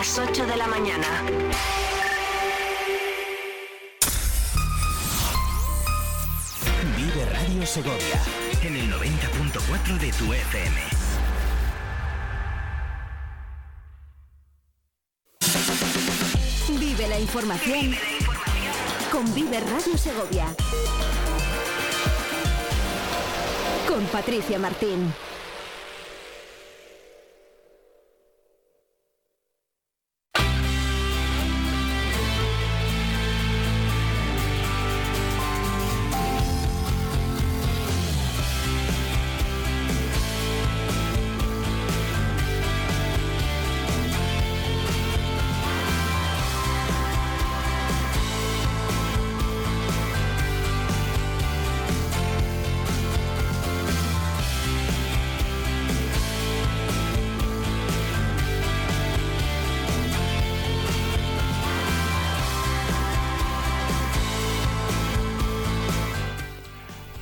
las 8 de la mañana. Vive Radio Segovia en el 90.4 de tu FM. Vive la información con Vive Radio Segovia. Con Patricia Martín.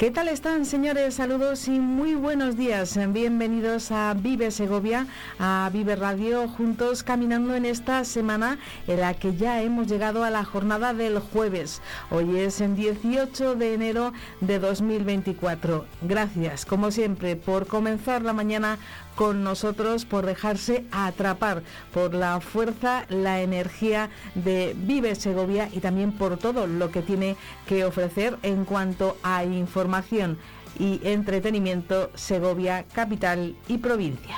¿Qué tal están, señores? Saludos y muy buenos días. Bienvenidos a Vive Segovia, a Vive Radio, juntos caminando en esta semana en la que ya hemos llegado a la jornada del jueves. Hoy es el 18 de enero de 2024. Gracias, como siempre, por comenzar la mañana con nosotros, por dejarse atrapar por la fuerza, la energía de Vive Segovia y también por todo lo que tiene que ofrecer en cuanto a información y entretenimiento Segovia, capital y provincia.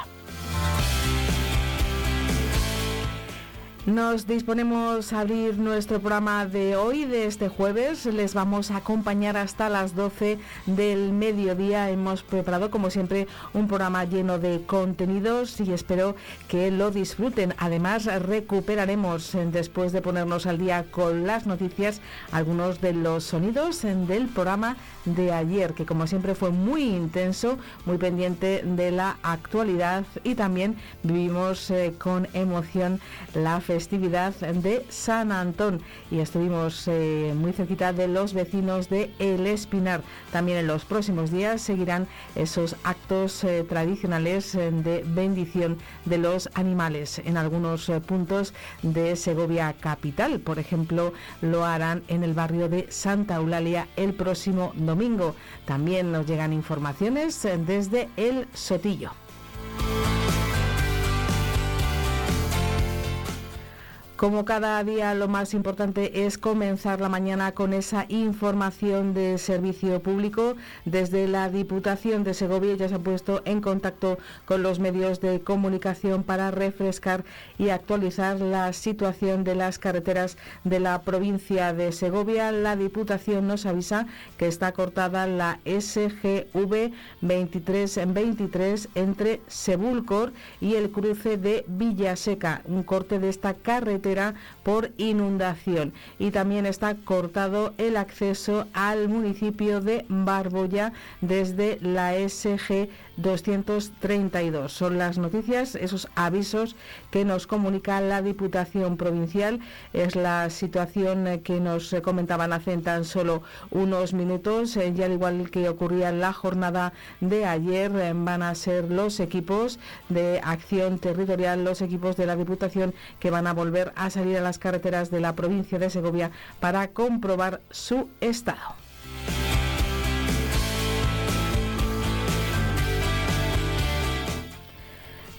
Nos disponemos a abrir nuestro programa de hoy, de este jueves. Les vamos a acompañar hasta las 12 del mediodía. Hemos preparado, como siempre, un programa lleno de contenidos y espero que lo disfruten. Además, recuperaremos, eh, después de ponernos al día con las noticias, algunos de los sonidos eh, del programa de ayer, que como siempre fue muy intenso, muy pendiente de la actualidad y también vivimos eh, con emoción la festividad de San Antón y estuvimos eh, muy cerquita de los vecinos de El Espinar. También en los próximos días seguirán esos actos eh, tradicionales de bendición de los animales en algunos puntos de Segovia capital. Por ejemplo, lo harán en el barrio de Santa Eulalia el próximo domingo. También nos llegan informaciones eh, desde El Sotillo. Como cada día lo más importante es comenzar la mañana con esa información de servicio público. Desde la Diputación de Segovia ya se ha puesto en contacto con los medios de comunicación para refrescar y actualizar la situación de las carreteras de la provincia de Segovia. La Diputación nos avisa que está cortada la SGV 2323 entre Sebulcor y el cruce de Villaseca, un corte de esta carretera por inundación. Y también está cortado el acceso al municipio de Barboya desde la SG 232. Son las noticias, esos avisos que nos comunica la Diputación Provincial. Es la situación que nos comentaban hace tan solo unos minutos. Eh, y al igual que ocurría en la jornada de ayer, eh, van a ser los equipos de acción territorial, los equipos de la Diputación que van a volver a salir a las carreteras de la provincia de Segovia para comprobar su estado.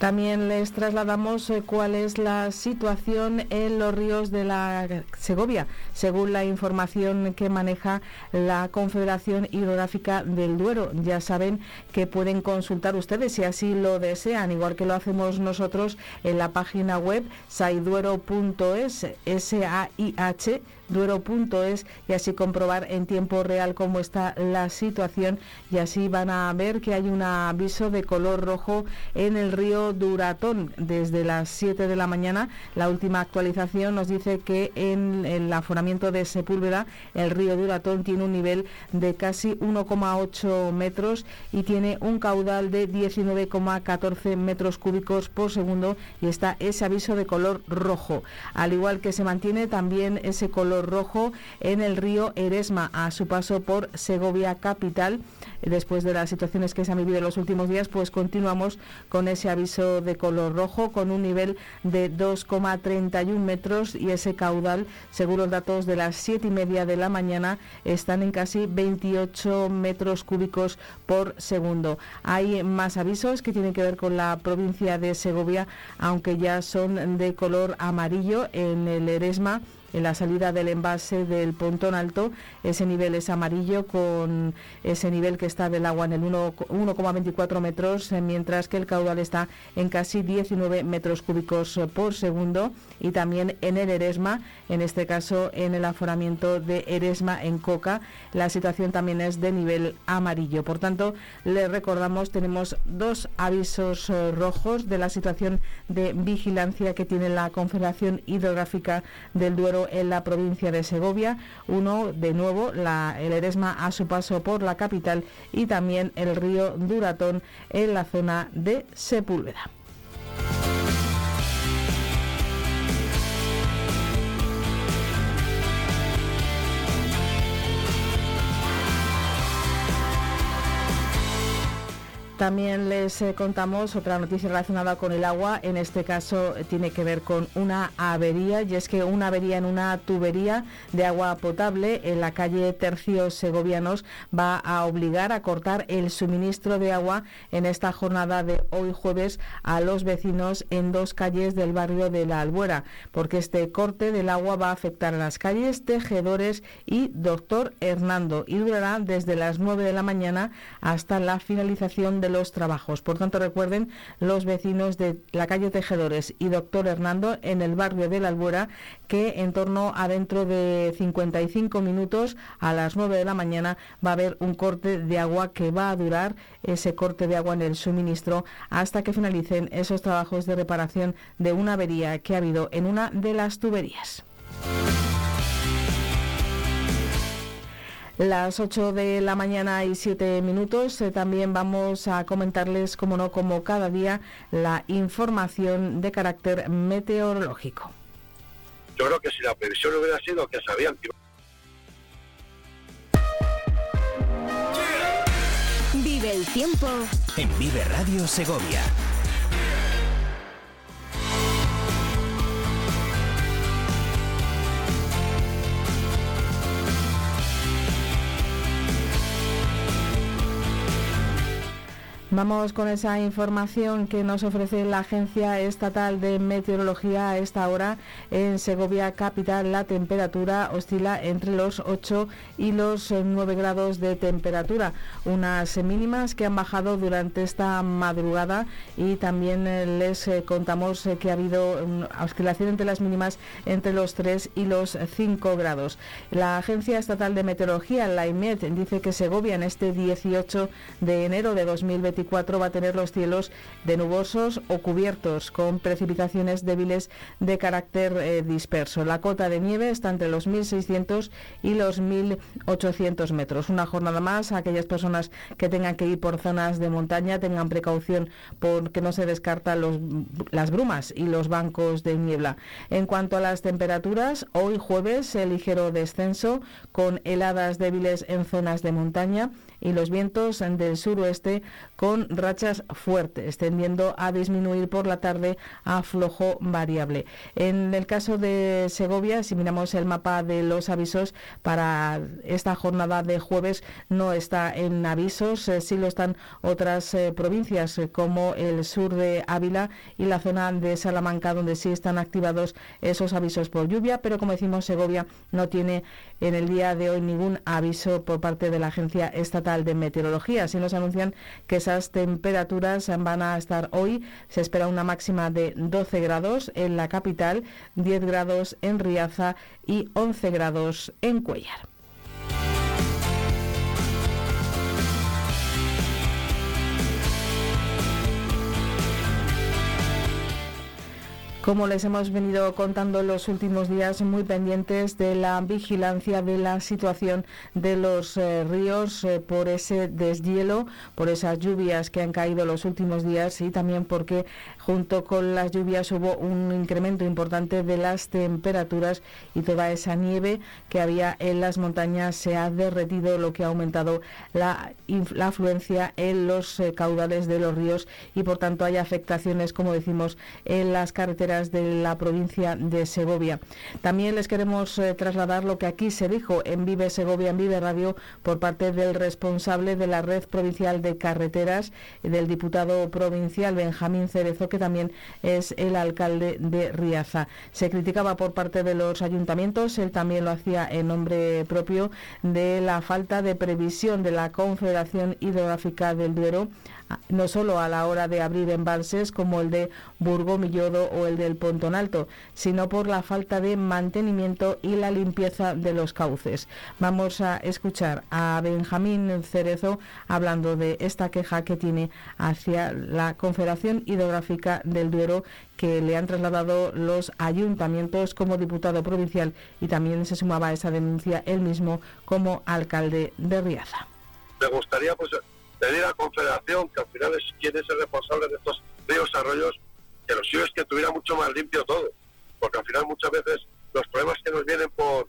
También les trasladamos eh, cuál es la situación en los ríos de la Segovia, según la información que maneja la Confederación Hidrográfica del Duero. Ya saben que pueden consultar ustedes si así lo desean, igual que lo hacemos nosotros en la página web saiduero.es, S-A-I-H duero.es y así comprobar en tiempo real cómo está la situación y así van a ver que hay un aviso de color rojo en el río Duratón desde las 7 de la mañana. La última actualización nos dice que en el aforamiento de Sepúlveda el río Duratón tiene un nivel de casi 1,8 metros y tiene un caudal de 19,14 metros cúbicos por segundo y está ese aviso de color rojo. Al igual que se mantiene también ese color rojo en el río Eresma a su paso por Segovia capital. Después de las situaciones que se han vivido en los últimos días, pues continuamos con ese aviso de color rojo con un nivel de 2,31 metros y ese caudal, según los datos de las siete y media de la mañana, están en casi 28 metros cúbicos por segundo. Hay más avisos que tienen que ver con la provincia de Segovia, aunque ya son de color amarillo en el Eresma en la salida del envase del Pontón Alto. Ese nivel es amarillo con ese nivel que está del agua en el 1,24 metros, eh, mientras que el caudal está en casi 19 metros cúbicos por segundo. Y también en el Eresma, en este caso en el aforamiento de Eresma en Coca, la situación también es de nivel amarillo. Por tanto, le recordamos, tenemos dos avisos eh, rojos de la situación de vigilancia que tiene la Confederación Hidrográfica del Duero en la provincia de Segovia, uno de nuevo la, el Eresma a su paso por la capital y también el río Duratón en la zona de Sepúlveda. También les eh, contamos otra noticia relacionada con el agua. En este caso eh, tiene que ver con una avería y es que una avería en una tubería de agua potable en la calle Tercios Segovianos va a obligar a cortar el suministro de agua en esta jornada de hoy jueves a los vecinos en dos calles del barrio de la Albuera, porque este corte del agua va a afectar a las calles Tejedores y Doctor Hernando y durará desde las 9 de la mañana hasta la finalización de los trabajos. Por tanto, recuerden los vecinos de la calle Tejedores y Doctor Hernando en el barrio de la Albuera que en torno a dentro de 55 minutos a las 9 de la mañana va a haber un corte de agua que va a durar ese corte de agua en el suministro hasta que finalicen esos trabajos de reparación de una avería que ha habido en una de las tuberías. Las 8 de la mañana y 7 minutos. Eh, también vamos a comentarles, como no, como cada día, la información de carácter meteorológico. Yo creo que si la previsión hubiera sido que sabían que... Vive el tiempo en Vive Radio Segovia. Vamos con esa información que nos ofrece la Agencia Estatal de Meteorología a esta hora. En Segovia Capital la temperatura oscila entre los 8 y los 9 grados de temperatura, unas mínimas que han bajado durante esta madrugada y también eh, les eh, contamos eh, que ha habido una oscilación entre las mínimas entre los 3 y los 5 grados. La Agencia Estatal de Meteorología, la IMET, dice que Segovia en este 18 de enero de 2020 va a tener los cielos de nubosos o cubiertos con precipitaciones débiles de carácter eh, disperso. La cota de nieve está entre los 1.600 y los 1.800 metros. Una jornada más, aquellas personas que tengan que ir por zonas de montaña tengan precaución porque no se descartan las brumas y los bancos de niebla. En cuanto a las temperaturas, hoy jueves el ligero descenso con heladas débiles en zonas de montaña y los vientos del suroeste con rachas fuertes, tendiendo a disminuir por la tarde a flojo variable. En el caso de Segovia, si miramos el mapa de los avisos para esta jornada de jueves, no está en avisos, eh, sí lo están otras eh, provincias eh, como el sur de Ávila y la zona de Salamanca, donde sí están activados esos avisos por lluvia, pero como decimos, Segovia no tiene en el día de hoy ningún aviso por parte de la Agencia Estatal de Meteorología. Así nos anuncian que esas temperaturas van a estar hoy. Se espera una máxima de 12 grados en la capital, 10 grados en Riaza y 11 grados en Cuellar. Como les hemos venido contando en los últimos días, muy pendientes de la vigilancia de la situación de los eh, ríos eh, por ese deshielo, por esas lluvias que han caído los últimos días y también porque junto con las lluvias hubo un incremento importante de las temperaturas y toda esa nieve que había en las montañas se ha derretido, lo que ha aumentado la, afluencia en los eh, caudales de los ríos y por tanto hay afectaciones, como decimos, en las carreteras de la provincia de Segovia. También les queremos eh, trasladar lo que aquí se dijo en Vive Segovia, en Vive Radio, por parte del responsable de la red provincial de carreteras, del diputado provincial Benjamín Cerezo, que también es el alcalde de Riaza. Se criticaba por parte de los ayuntamientos, él también lo hacía en nombre propio, de la falta de previsión de la Confederación Hidrográfica del Duero no solo a la hora de abrir embalses como el de Burgomillodo o el del Pontón Alto, sino por la falta de mantenimiento y la limpieza de los cauces. Vamos a escuchar a Benjamín Cerezo hablando de esta queja que tiene hacia la Confederación Hidrográfica del Duero que le han trasladado los ayuntamientos como diputado provincial y también se sumaba a esa denuncia él mismo como alcalde de Riaza. Me gustaría pues pedir a la Confederación, que al final es quien es el responsable de estos ríos arroyos, que lo suyo es que tuviera mucho más limpio todo, porque al final muchas veces los problemas que nos vienen por,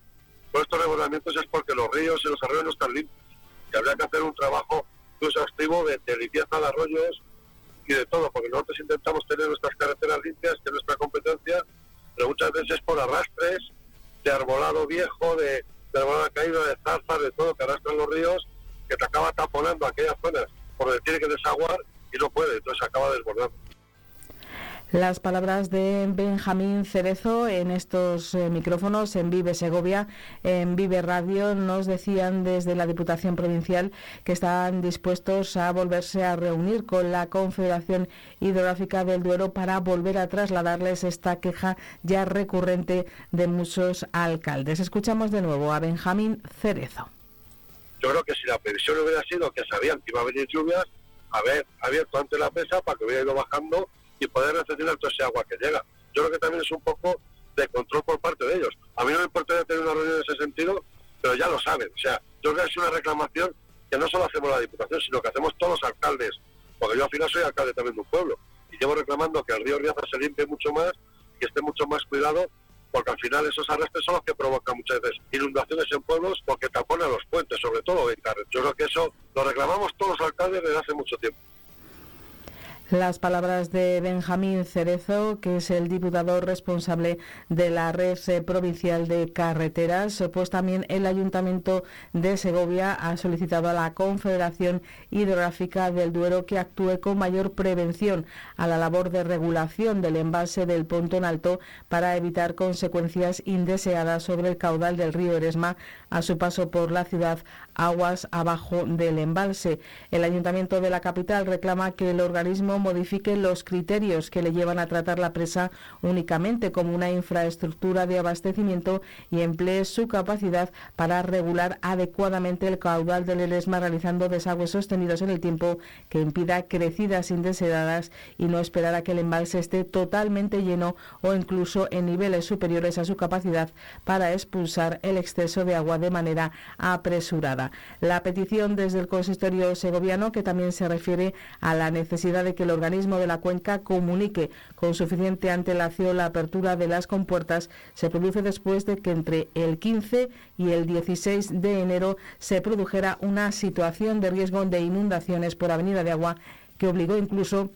estos regulamientos es porque los ríos y los arroyos no están limpios, que habría que hacer un trabajo exhaustivo de, de limpieza de arroyos y de todo, porque nosotros intentamos tener nuestras carreteras limpias, que es nuestra competencia, pero muchas veces por arrastres de arbolado viejo, de, de arbolado caído, de zarzas, de todo que arrastran los ríos que acaba taponando aquellas zonas por donde tiene que desaguar y no puede, entonces acaba. Las palabras de Benjamín Cerezo en estos eh, micrófonos en Vive Segovia, en Vive Radio, nos decían desde la Diputación Provincial que están dispuestos a volverse a reunir con la Confederación Hidrográfica del Duero para volver a trasladarles esta queja ya recurrente de muchos alcaldes. Escuchamos de nuevo a Benjamín Cerezo. Yo creo que si la previsión hubiera sido que sabían que iba a venir lluvias, haber abierto antes la presa para que hubiera ido bajando y poder recepcionar toda ese agua que llega. Yo creo que también es un poco de control por parte de ellos. A mí no me importaría tener una reunión en ese sentido, pero ya lo saben. O sea, yo creo que es una reclamación que no solo hacemos la Diputación, sino que hacemos todos los alcaldes, porque yo al final soy alcalde también de un pueblo, y llevo reclamando que el río Riaza se limpie mucho más, y esté mucho más cuidado porque al final esos arrastres son los que provocan muchas veces inundaciones en pueblos porque taponan los puentes, sobre todo en carreteras. Yo creo que eso lo reclamamos todos los alcaldes desde hace mucho tiempo. Las palabras de Benjamín Cerezo, que es el diputado responsable de la red eh, provincial de carreteras, pues también el Ayuntamiento de Segovia ha solicitado a la Confederación Hidrográfica del Duero que actúe con mayor prevención a la labor de regulación del embalse del Pontón Alto para evitar consecuencias indeseadas sobre el caudal del río Eresma a su paso por la ciudad aguas abajo del embalse. El Ayuntamiento de la capital reclama que el organismo modifique los criterios que le llevan a tratar la presa únicamente como una infraestructura de abastecimiento y emplee su capacidad para regular adecuadamente el caudal del Elesma realizando desagües sostenidos en el tiempo que impida crecidas indeseadas y no esperar a que el embalse esté totalmente lleno o incluso en niveles superiores a su capacidad para expulsar el exceso de agua de manera apresurada. La petición desde el consistorio segoviano que también se refiere a la necesidad de que el organismo de la cuenca comunique con suficiente antelación la apertura de las compuertas. Se produce después de que entre el 15 y el 16 de enero se produjera una situación de riesgo de inundaciones por avenida de agua que obligó incluso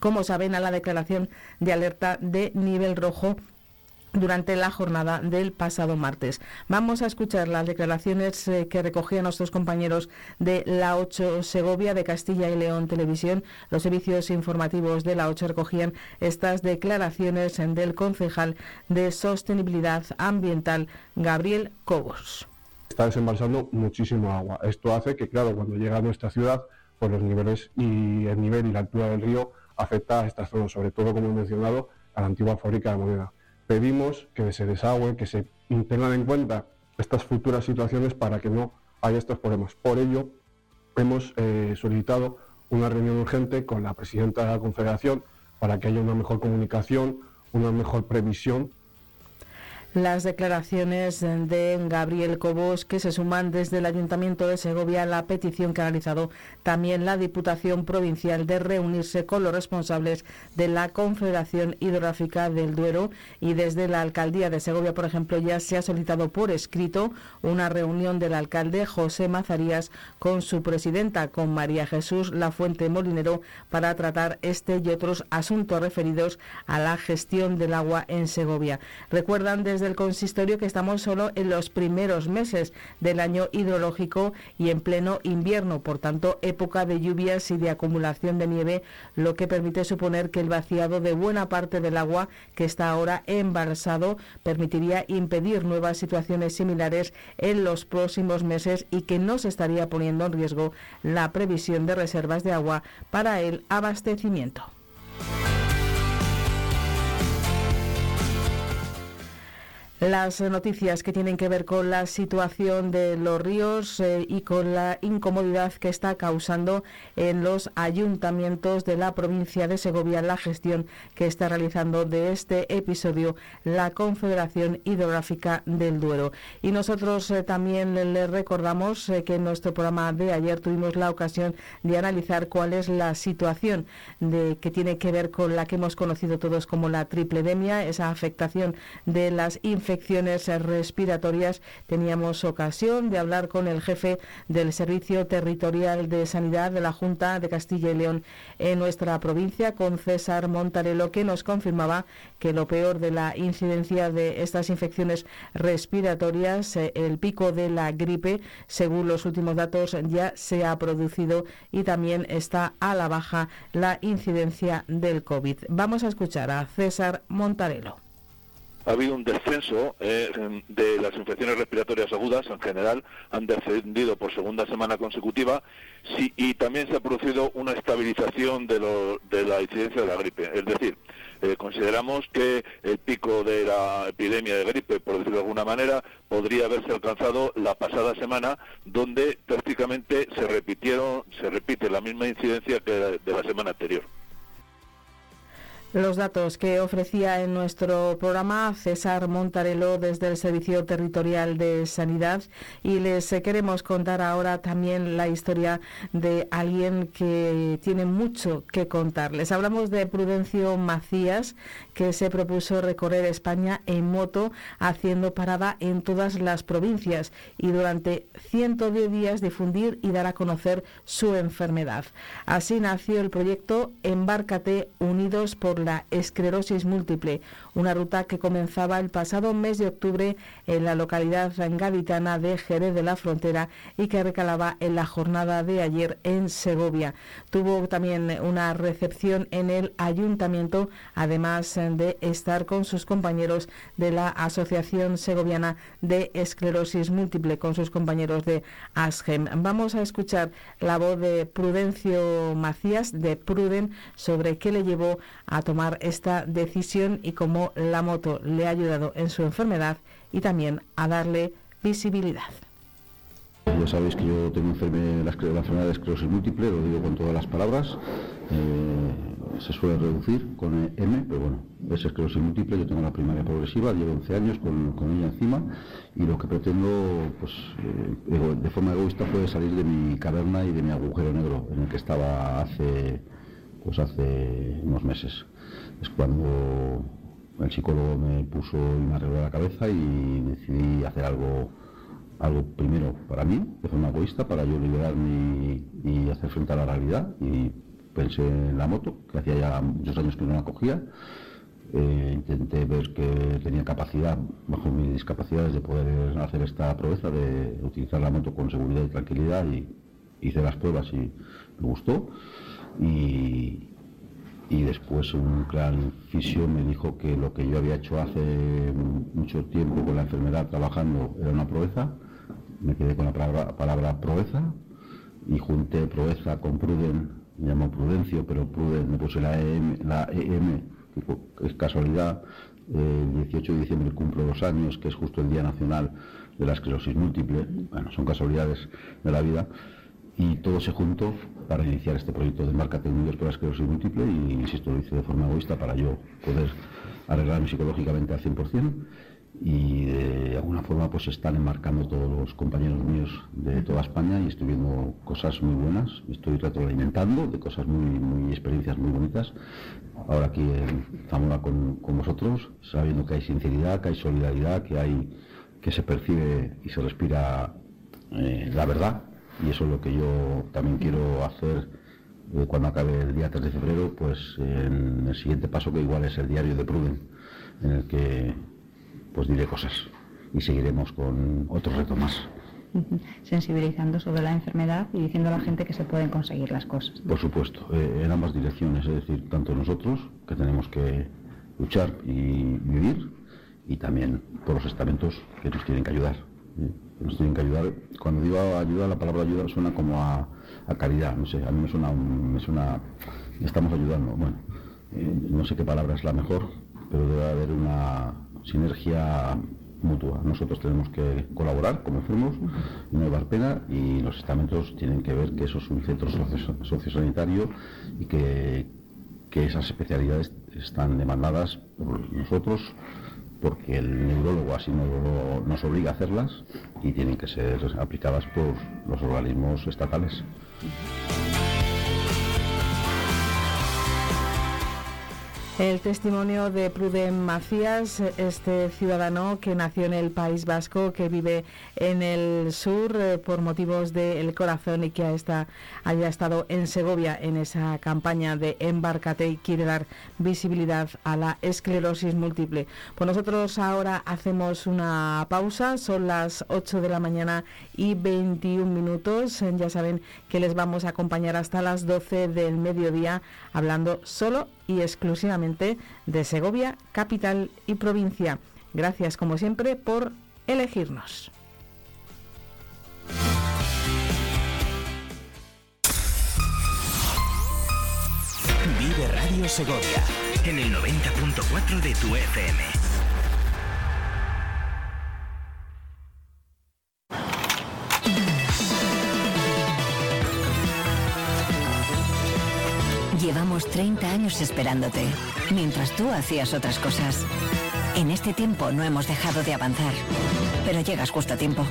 como saben, a la declaración de alerta de nivel rojo durante la jornada del pasado martes. Vamos a escuchar las declaraciones eh, que recogían nuestros compañeros de la 8 Segovia de Castilla y León Televisión. Los servicios informativos de la 8 recogían estas declaraciones del concejal de Sostenibilidad Ambiental, Gabriel Cobos. Está desembalsando muchísimo agua. Esto hace que, claro, cuando llega a nuestra ciudad, pues los niveles y el nivel y la altura del río afecta a estas zonas, sobre todo, como he mencionado, a la antigua fábrica de moneda pedimos que se desagüe, que se tengan en cuenta estas futuras situaciones para que no haya estos problemas. Por ello, hemos eh, solicitado una reunión urgente con la presidenta de la Confederación para que haya una mejor comunicación, una mejor previsión las declaraciones de Gabriel Cobos que se suman desde el Ayuntamiento de Segovia a la petición que ha realizado también la Diputación Provincial de reunirse con los responsables de la Confederación Hidrográfica del Duero y desde la Alcaldía de Segovia, por ejemplo, ya se ha solicitado por escrito una reunión del alcalde José Mazarías con su presidenta, con María Jesús La Fuente Molinero, para tratar este y otros asuntos referidos a la gestión del agua en Segovia. Recuerdan desde del consistorio que estamos solo en los primeros meses del año hidrológico y en pleno invierno, por tanto, época de lluvias y de acumulación de nieve, lo que permite suponer que el vaciado de buena parte del agua que está ahora embalsado permitiría impedir nuevas situaciones similares en los próximos meses y que no se estaría poniendo en riesgo la previsión de reservas de agua para el abastecimiento. Las noticias que tienen que ver con la situación de los ríos eh, y con la incomodidad que está causando en los ayuntamientos de la provincia de Segovia la gestión que está realizando de este episodio la Confederación Hidrográfica del Duero. Y nosotros eh, también les recordamos eh, que en nuestro programa de ayer tuvimos la ocasión de analizar cuál es la situación de, que tiene que ver con la que hemos conocido todos como la tripledemia, esa afectación de las infecciones infecciones respiratorias. Teníamos ocasión de hablar con el jefe del Servicio Territorial de Sanidad de la Junta de Castilla y León en nuestra provincia, con César Montarelo, que nos confirmaba que lo peor de la incidencia de estas infecciones respiratorias, eh, el pico de la gripe, según los últimos datos, ya se ha producido y también está a la baja la incidencia del COVID. Vamos a escuchar a César Montarelo ha habido un descenso eh, de las infecciones respiratorias agudas en general, han descendido por segunda semana consecutiva y también se ha producido una estabilización de, la incidencia de la gripe. Es decir, eh, consideramos que el pico de la epidemia de gripe, por decirlo de alguna manera, podría haberse alcanzado la pasada semana, donde prácticamente se repitieron, se repite la misma incidencia que de la semana anterior los datos que ofrecía en nuestro programa César Montarelo desde el Servicio Territorial de Sanidad y les queremos contar ahora también la historia de alguien que tiene mucho que contar. Les hablamos de Prudencio Macías que se propuso recorrer España en moto haciendo parada en todas las provincias y durante 110 días difundir y dar a conocer su enfermedad. Así nació el proyecto Embárcate Unidos por esclerosis múltiple, una ruta que comenzaba el pasado mes de octubre en la localidad gaditana de Jerez de la Frontera y que recalaba en la jornada de ayer en Segovia. Tuvo también una recepción en el ayuntamiento, además de estar con sus compañeros de la Asociación Segoviana de Esclerosis Múltiple, con sus compañeros de ASGEM. Vamos a escuchar la voz de Prudencio Macías, de Pruden, sobre qué le llevó a tomar esta decisión y cómo la moto le ha ayudado en su enfermedad y también a darle visibilidad. Ya sabéis que yo tengo la, enfermedad de esclerosis múltiple, lo digo con todas las palabras. Eh, se suele reducir con M, pero bueno, es esclerosis múltiple. Yo tengo la primaria progresiva, llevo 11 años con, ella encima y lo que pretendo, pues, eh, de forma egoísta, fue salir de mi caverna y de mi agujero negro en el que estaba hace, pues, hace unos meses. Es cuando el psicólogo me puso y me arregló la cabeza y decidí hacer algo algo primero para mí, de forma egoísta, para yo liberarme y, hacer frente a la realidad. Y pensé en la moto, que hacía ya muchos años que no la cogía. Eh, intenté ver que tenía capacidad, bajo mis discapacidades, de poder hacer esta proeza, de utilizar la moto con seguridad y tranquilidad. Y hice las pruebas y me gustó. Y, y después un gran fisio me dijo que lo que yo había hecho hace mucho tiempo con la enfermedad trabajando era una proeza. Me quedé con la palabra, proeza. Y junté proeza con pruden, me llamó prudencio, pero pruden me puse la EM, la EM que es casualidad, el 18 de diciembre cumplo dos años, que es justo el Día Nacional de la Esclerosis Múltiple, bueno, son casualidades de la vida, y todo se juntó para iniciar este proyecto de marca Unidos por esclerosis múltiple y, insisto, lo hice de forma egoísta para yo poder arreglarme psicológicamente al 100% y de alguna forma pues están enmarcando todos los compañeros míos de toda España y estoy viendo cosas muy buenas, estoy retroalimentando de cosas muy, muy experiencias muy bonitas. Ahora aquí en Zamora con, con vosotros, sabiendo que hay sinceridad, que hay solidaridad, que hay que se percibe y se respira eh, la verdad y eso es lo que yo también quiero hacer eh, cuando acabe el día 3 de febrero, pues en el siguiente paso que igual es el diario de Pruden, en el que pues diré cosas y seguiremos con otro reto más. Sensibilizando sobre la enfermedad y diciendo a la gente que se pueden conseguir las cosas. Por supuesto, eh, en ambas direcciones, es decir, tanto nosotros, que tenemos que luchar y vivir, y también por los estamentos que nos tienen que ayudar. Nos tienen que ayudar. Cuando digo ayuda, la palabra ayuda suena como a, caridad, no sé, a mí me suena, me suena, estamos ayudando. Bueno, eh, no sé qué palabra es la mejor, pero debe haber una sinergia mutua. Nosotros tenemos que colaborar como enfermos, no llevar pena y los estamentos tienen que ver que eso es un centro sociosanitario y que, que esas especialidades están demandadas por nosotros porque el neurólogo así nos, nos obliga a hacerlas y tienen que ser aplicadas por los organismos estatales. El testimonio de Pruden Macías, este ciudadano que nació en el País Vasco, que vive en el sur eh, por motivos del corazón y que haya estado en Segovia en esa campaña de Embarcate y quiere dar visibilidad a la esclerosis múltiple. Pues nosotros ahora hacemos una pausa, son las 8 de la mañana y 21 minutos. Ya saben que les vamos a acompañar hasta las 12 del mediodía hablando solo y exclusivamente de Segovia, capital y provincia. Gracias como siempre por elegirnos. Vive Radio Segovia en el 90.4 de tu FM. Llevamos 30 años esperándote, mientras tú hacías otras cosas. En este tiempo no hemos dejado de avanzar, pero llegas justo a tiempo.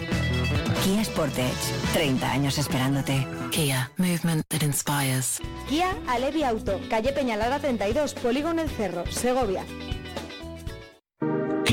Kia Sportage, 30 años esperándote. Kia, movement that inspires. Kia Alevi Auto, calle Peñalada 32, Polígono El Cerro, Segovia.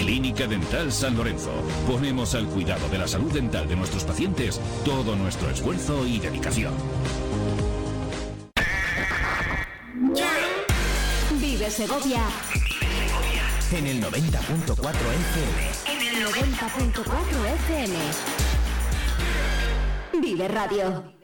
Clínica Dental San Lorenzo. Ponemos al cuidado de la salud dental de nuestros pacientes todo nuestro esfuerzo y dedicación. Vive Segovia en el 90.4 FM. En el 90.4 FM. Vive Radio.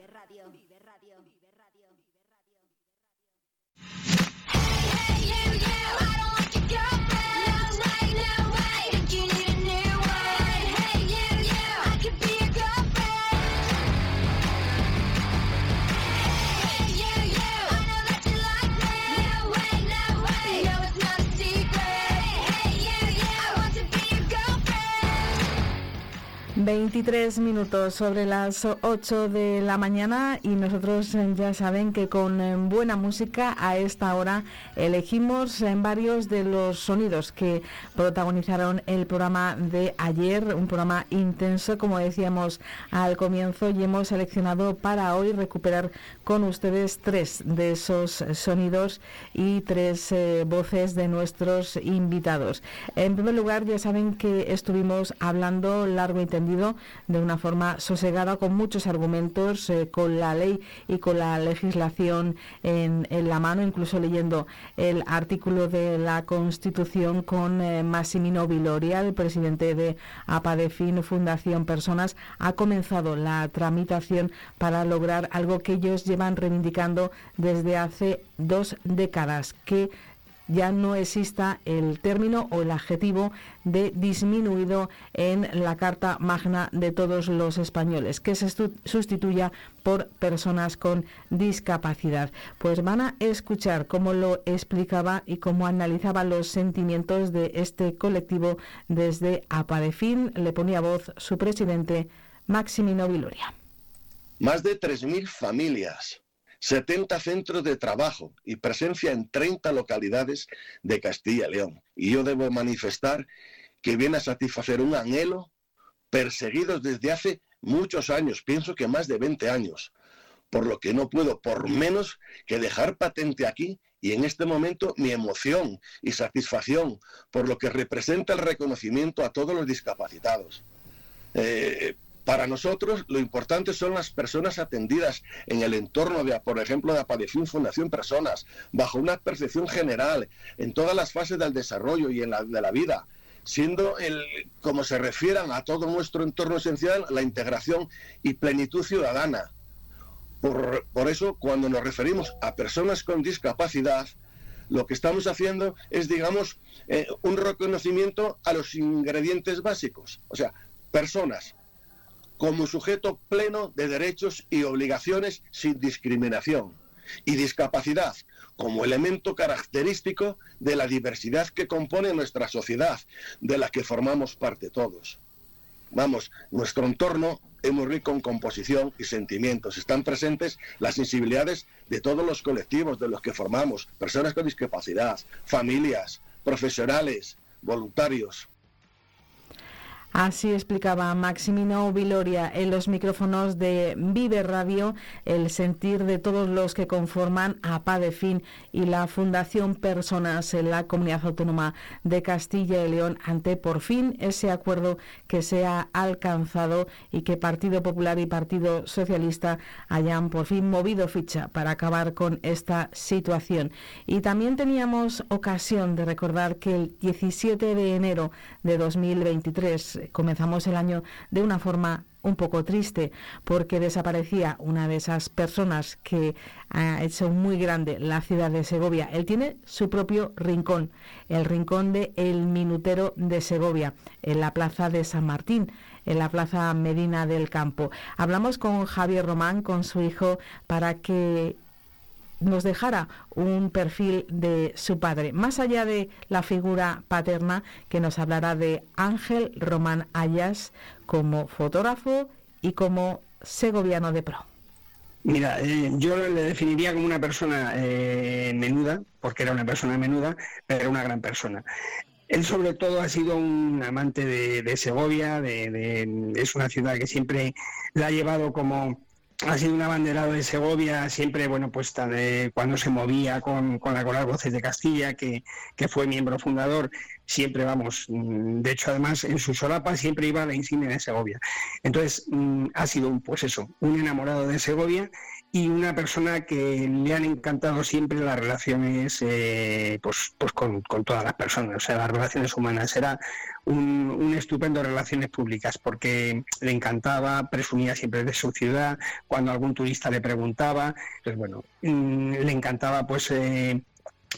Veintitrés minutos sobre las 8 de la mañana y nosotros eh, ya saben que con eh, buena música a esta hora elegimos en varios de los sonidos que protagonizaron el programa de ayer, un programa intenso como decíamos al comienzo y hemos seleccionado para hoy recuperar con ustedes tres de esos sonidos y tres eh, voces de nuestros invitados. En primer lugar ya saben que estuvimos hablando largo y tendido de una forma sosegada, con muchos argumentos, eh, con la ley y con la legislación en, la mano, incluso leyendo el artículo de la Constitución con eh, Massimino Viloria, el presidente de APADEFIN, Fundación Personas, ha comenzado la tramitación para lograr algo que ellos llevan reivindicando desde hace dos décadas, que ya no exista el término o el adjetivo de disminuido en la Carta Magna de todos los españoles, que se sustituya por personas con discapacidad. Pues van a escuchar cómo lo explicaba y cómo analizaba los sentimientos de este colectivo desde Apadefin. Le ponía voz su presidente, Maximino Viloria. Más de 3.000 familias 70 centros de trabajo y presencia en 30 localidades de Castilla y León. Y yo debo manifestar que viene a satisfacer un anhelo perseguidos desde hace muchos años, pienso que más de 20 años, por lo que no puedo por menos que dejar patente aquí y en este momento mi emoción y satisfacción por lo que representa el reconocimiento a todos los discapacitados. Eh, para nosotros lo importante son las personas atendidas en el entorno de, por ejemplo, de Apadefin Fundación Personas, bajo una percepción general, en todas las fases del desarrollo y en la, de la vida, siendo el, como se refieran a todo nuestro entorno esencial, la integración y plenitud ciudadana. Por, eso, cuando nos referimos a personas con discapacidad, lo que estamos haciendo es, digamos, eh, un reconocimiento a los ingredientes básicos. O sea, personas como sujeto pleno de derechos y obligaciones sin discriminación y discapacidad como elemento característico de la diversidad que compone nuestra sociedad, de la que formamos parte todos. Vamos, nuestro entorno es muy rico en composición y sentimientos. Están presentes las sensibilidades de todos los colectivos de los que formamos, personas con discapacidad, familias, profesionales, voluntarios. Así explicaba Maximino Viloria en los micrófonos de Vive Radio el sentir de todos los que conforman a PADEFIN y la Fundación Personas en la Comunidad Autónoma de Castilla y León ante por fin ese acuerdo que se ha alcanzado y que Partido Popular y Partido Socialista hayan por fin movido ficha para acabar con esta situación. Y también teníamos ocasión de recordar que el 17 de enero de 2023 comenzamos el año de una forma un poco triste porque desaparecía una de esas personas que ha hecho muy grande la ciudad de Segovia. Él tiene su propio rincón, el rincón de El Minutero de Segovia, en la plaza de San Martín en la Plaza Medina del Campo. Hablamos con Javier Román, con su hijo, para que nos dejara un perfil de su padre, más allá de la figura paterna que nos hablará de Ángel Román Ayas como fotógrafo y como segoviano de pro. Mira, eh, yo le definiría como una persona eh, menuda, porque era una persona menuda, pero era una gran persona. Él sobre todo ha sido un amante de, Segovia, es una ciudad que siempre la ha llevado como ha sido un abanderado de Segovia, siempre, bueno, pues cuando se movía con, con la Coral Voces de Castilla, que, que, fue miembro fundador, siempre, vamos, mm, de hecho, además, en su solapa siempre iba la insignia de Segovia. Entonces, mm, ha sido, pues eso, un enamorado de Segovia y una persona que le han encantado siempre las relaciones eh, pues, pues con, todas las personas, o sea, las relaciones humanas. Era un, un, estupendo relaciones públicas porque le encantaba, presumía siempre de su ciudad, cuando algún turista le preguntaba, entonces bueno, mm, le encantaba pues... Eh,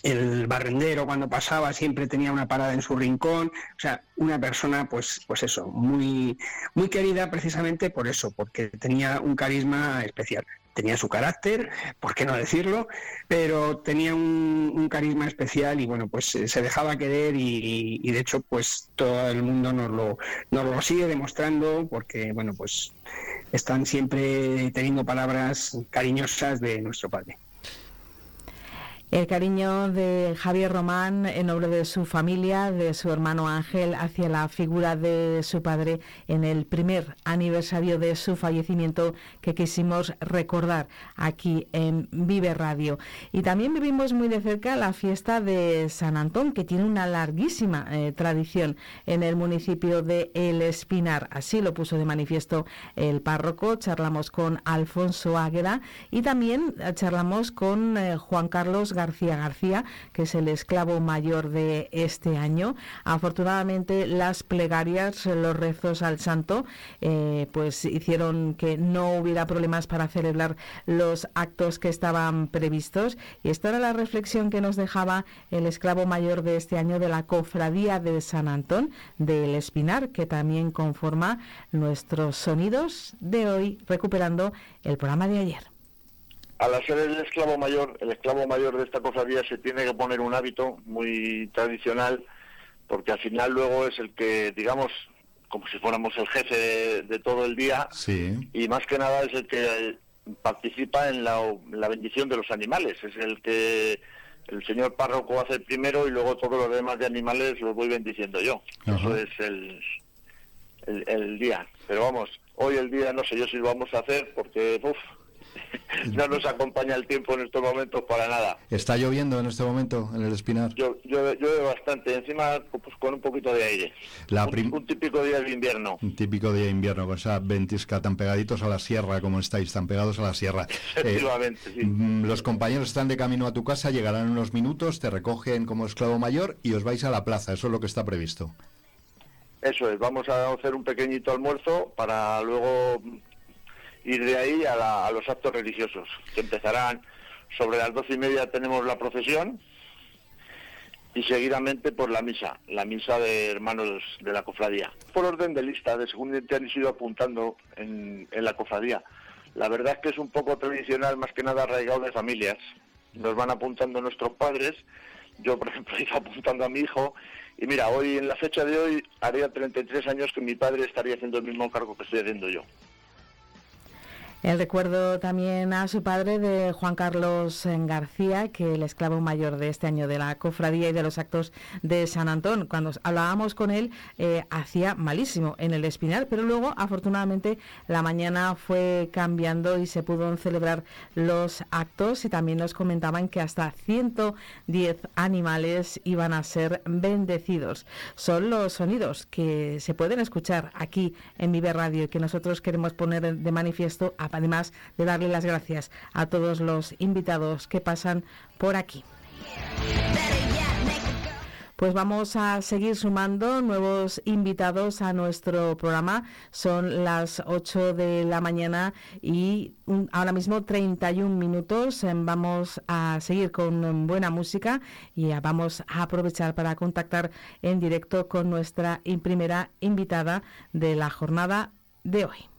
el barrendero cuando pasaba siempre tenía una parada en su rincón, o sea, una persona pues pues eso, muy muy querida precisamente por eso, porque tenía un carisma especial tenía su carácter, ¿por qué no decirlo? Pero tenía un, carisma especial y bueno, pues eh, se dejaba querer y, de hecho pues todo el mundo nos lo, nos lo sigue demostrando porque bueno, pues están siempre teniendo palabras cariñosas de nuestro padre. El cariño de Javier Román en nombre de su familia, de su hermano Ángel, hacia la figura de su padre en el primer aniversario de su fallecimiento que quisimos recordar aquí en Vive Radio. Y también vivimos muy de cerca la fiesta de San Antón, que tiene una larguísima eh, tradición en el municipio de El Espinar. Así lo puso de manifiesto el párroco. Charlamos con Alfonso Águeda y también eh, charlamos con eh, Juan Carlos García García, que es el esclavo mayor de este año. Afortunadamente las plegarias, los rezos al santo, eh, pues hicieron que no hubiera problemas para celebrar los actos que estaban previstos. Y esta era la reflexión que nos dejaba el esclavo mayor de este año de la cofradía de San Antón del Espinar, que también conforma nuestros sonidos de hoy, recuperando el programa de ayer. Al ser el esclavo mayor, el esclavo mayor de esta cofradía se tiene que poner un hábito muy tradicional, porque al final luego es el que, digamos, como si fuéramos el jefe de, todo el día, y más que nada es el que participa en la, bendición de los animales, es el que el señor párroco hace primero y luego todos los demás de animales los voy bendiciendo yo. Eso es el, el, día. Pero vamos, hoy el día no sé yo si lo vamos a hacer porque uf, no nos acompaña el tiempo en estos momentos para nada. ¿Está lloviendo en este momento en el Espinar? Yo, llueve bastante, encima pues, con un poquito de aire. un, típico día de invierno. Un típico día de invierno, con esa ventisca tan pegaditos a la sierra como estáis, tan pegados a la sierra. Efectivamente, sí. Mm, los compañeros están de camino a tu casa, llegarán en unos minutos, te recogen como esclavo mayor y os vais a la plaza, eso es lo que está previsto. Eso es, vamos a hacer un pequeñito almuerzo para luego ir de ahí a, los actos religiosos, que empezarán sobre las doce y media tenemos la procesión y seguidamente por la misa, la misa de hermanos de la cofradía. Por orden de lista, de según te han ido apuntando en, en la cofradía. La verdad es que es un poco tradicional, más que nada arraigado de familias. Nos van apuntando nuestros padres. Yo, por ejemplo, he ido apuntando a mi hijo. Y mira, hoy, en la fecha de hoy, haría 33 años que mi padre estaría haciendo el mismo cargo que estoy haciendo yo. El recuerdo también a su padre de Juan Carlos García, que el esclavo mayor de este año de la cofradía y de los actos de San Antón. Cuando hablábamos con él, eh, hacía malísimo en el espinal, pero luego, afortunadamente, la mañana fue cambiando y se pudo celebrar los actos y también nos comentaban que hasta 110 animales iban a ser bendecidos. Son los sonidos que se pueden escuchar aquí en Vive Radio y que nosotros queremos poner de manifiesto a además de darle las gracias a todos los invitados que pasan por aquí. Pues vamos a seguir sumando nuevos invitados a nuestro programa. Son las 8 de la mañana y ahora mismo 31 minutos. Em, vamos a seguir con buena música y vamos a aprovechar para contactar en directo con nuestra primera invitada de la jornada de hoy.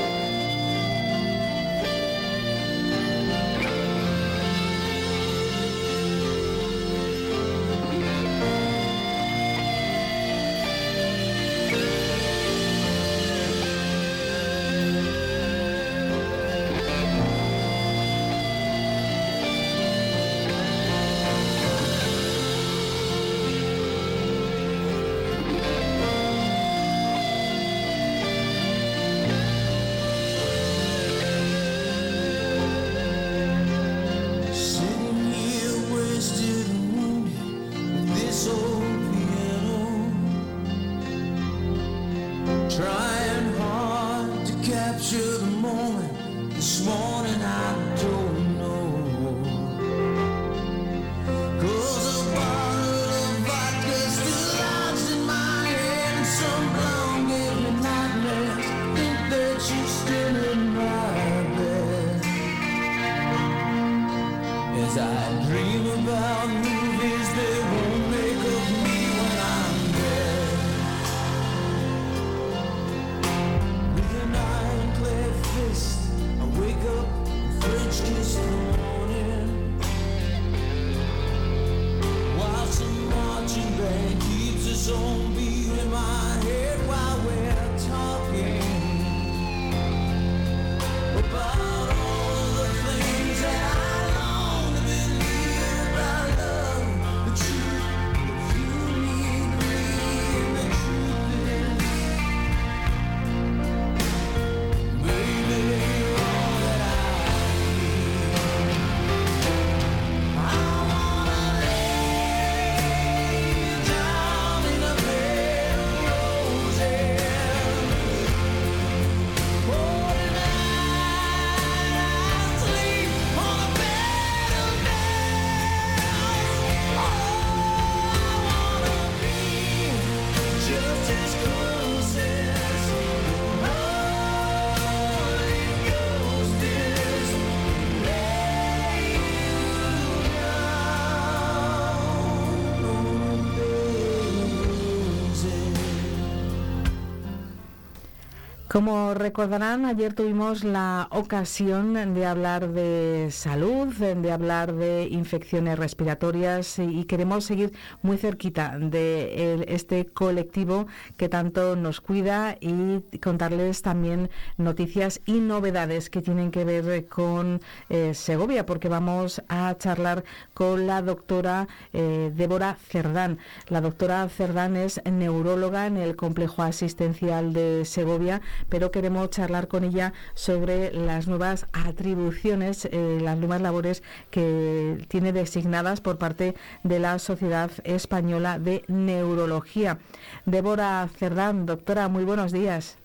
Como recordarán, ayer tuvimos la ocasión de hablar de salud, de hablar de infecciones respiratorias y queremos seguir muy cerquita de este colectivo que tanto nos cuida y contarles también noticias y novedades que tienen que ver con eh, Segovia, porque vamos a charlar con la doctora eh, Débora Cerdán. La doctora Cerdán es neuróloga en el complejo asistencial de Segovia pero queremos charlar con ella sobre las nuevas atribuciones, eh, las nuevas labores que tiene designadas por parte de la Sociedad Española de Neurología. Débora Cerdán, doctora, muy buenos días.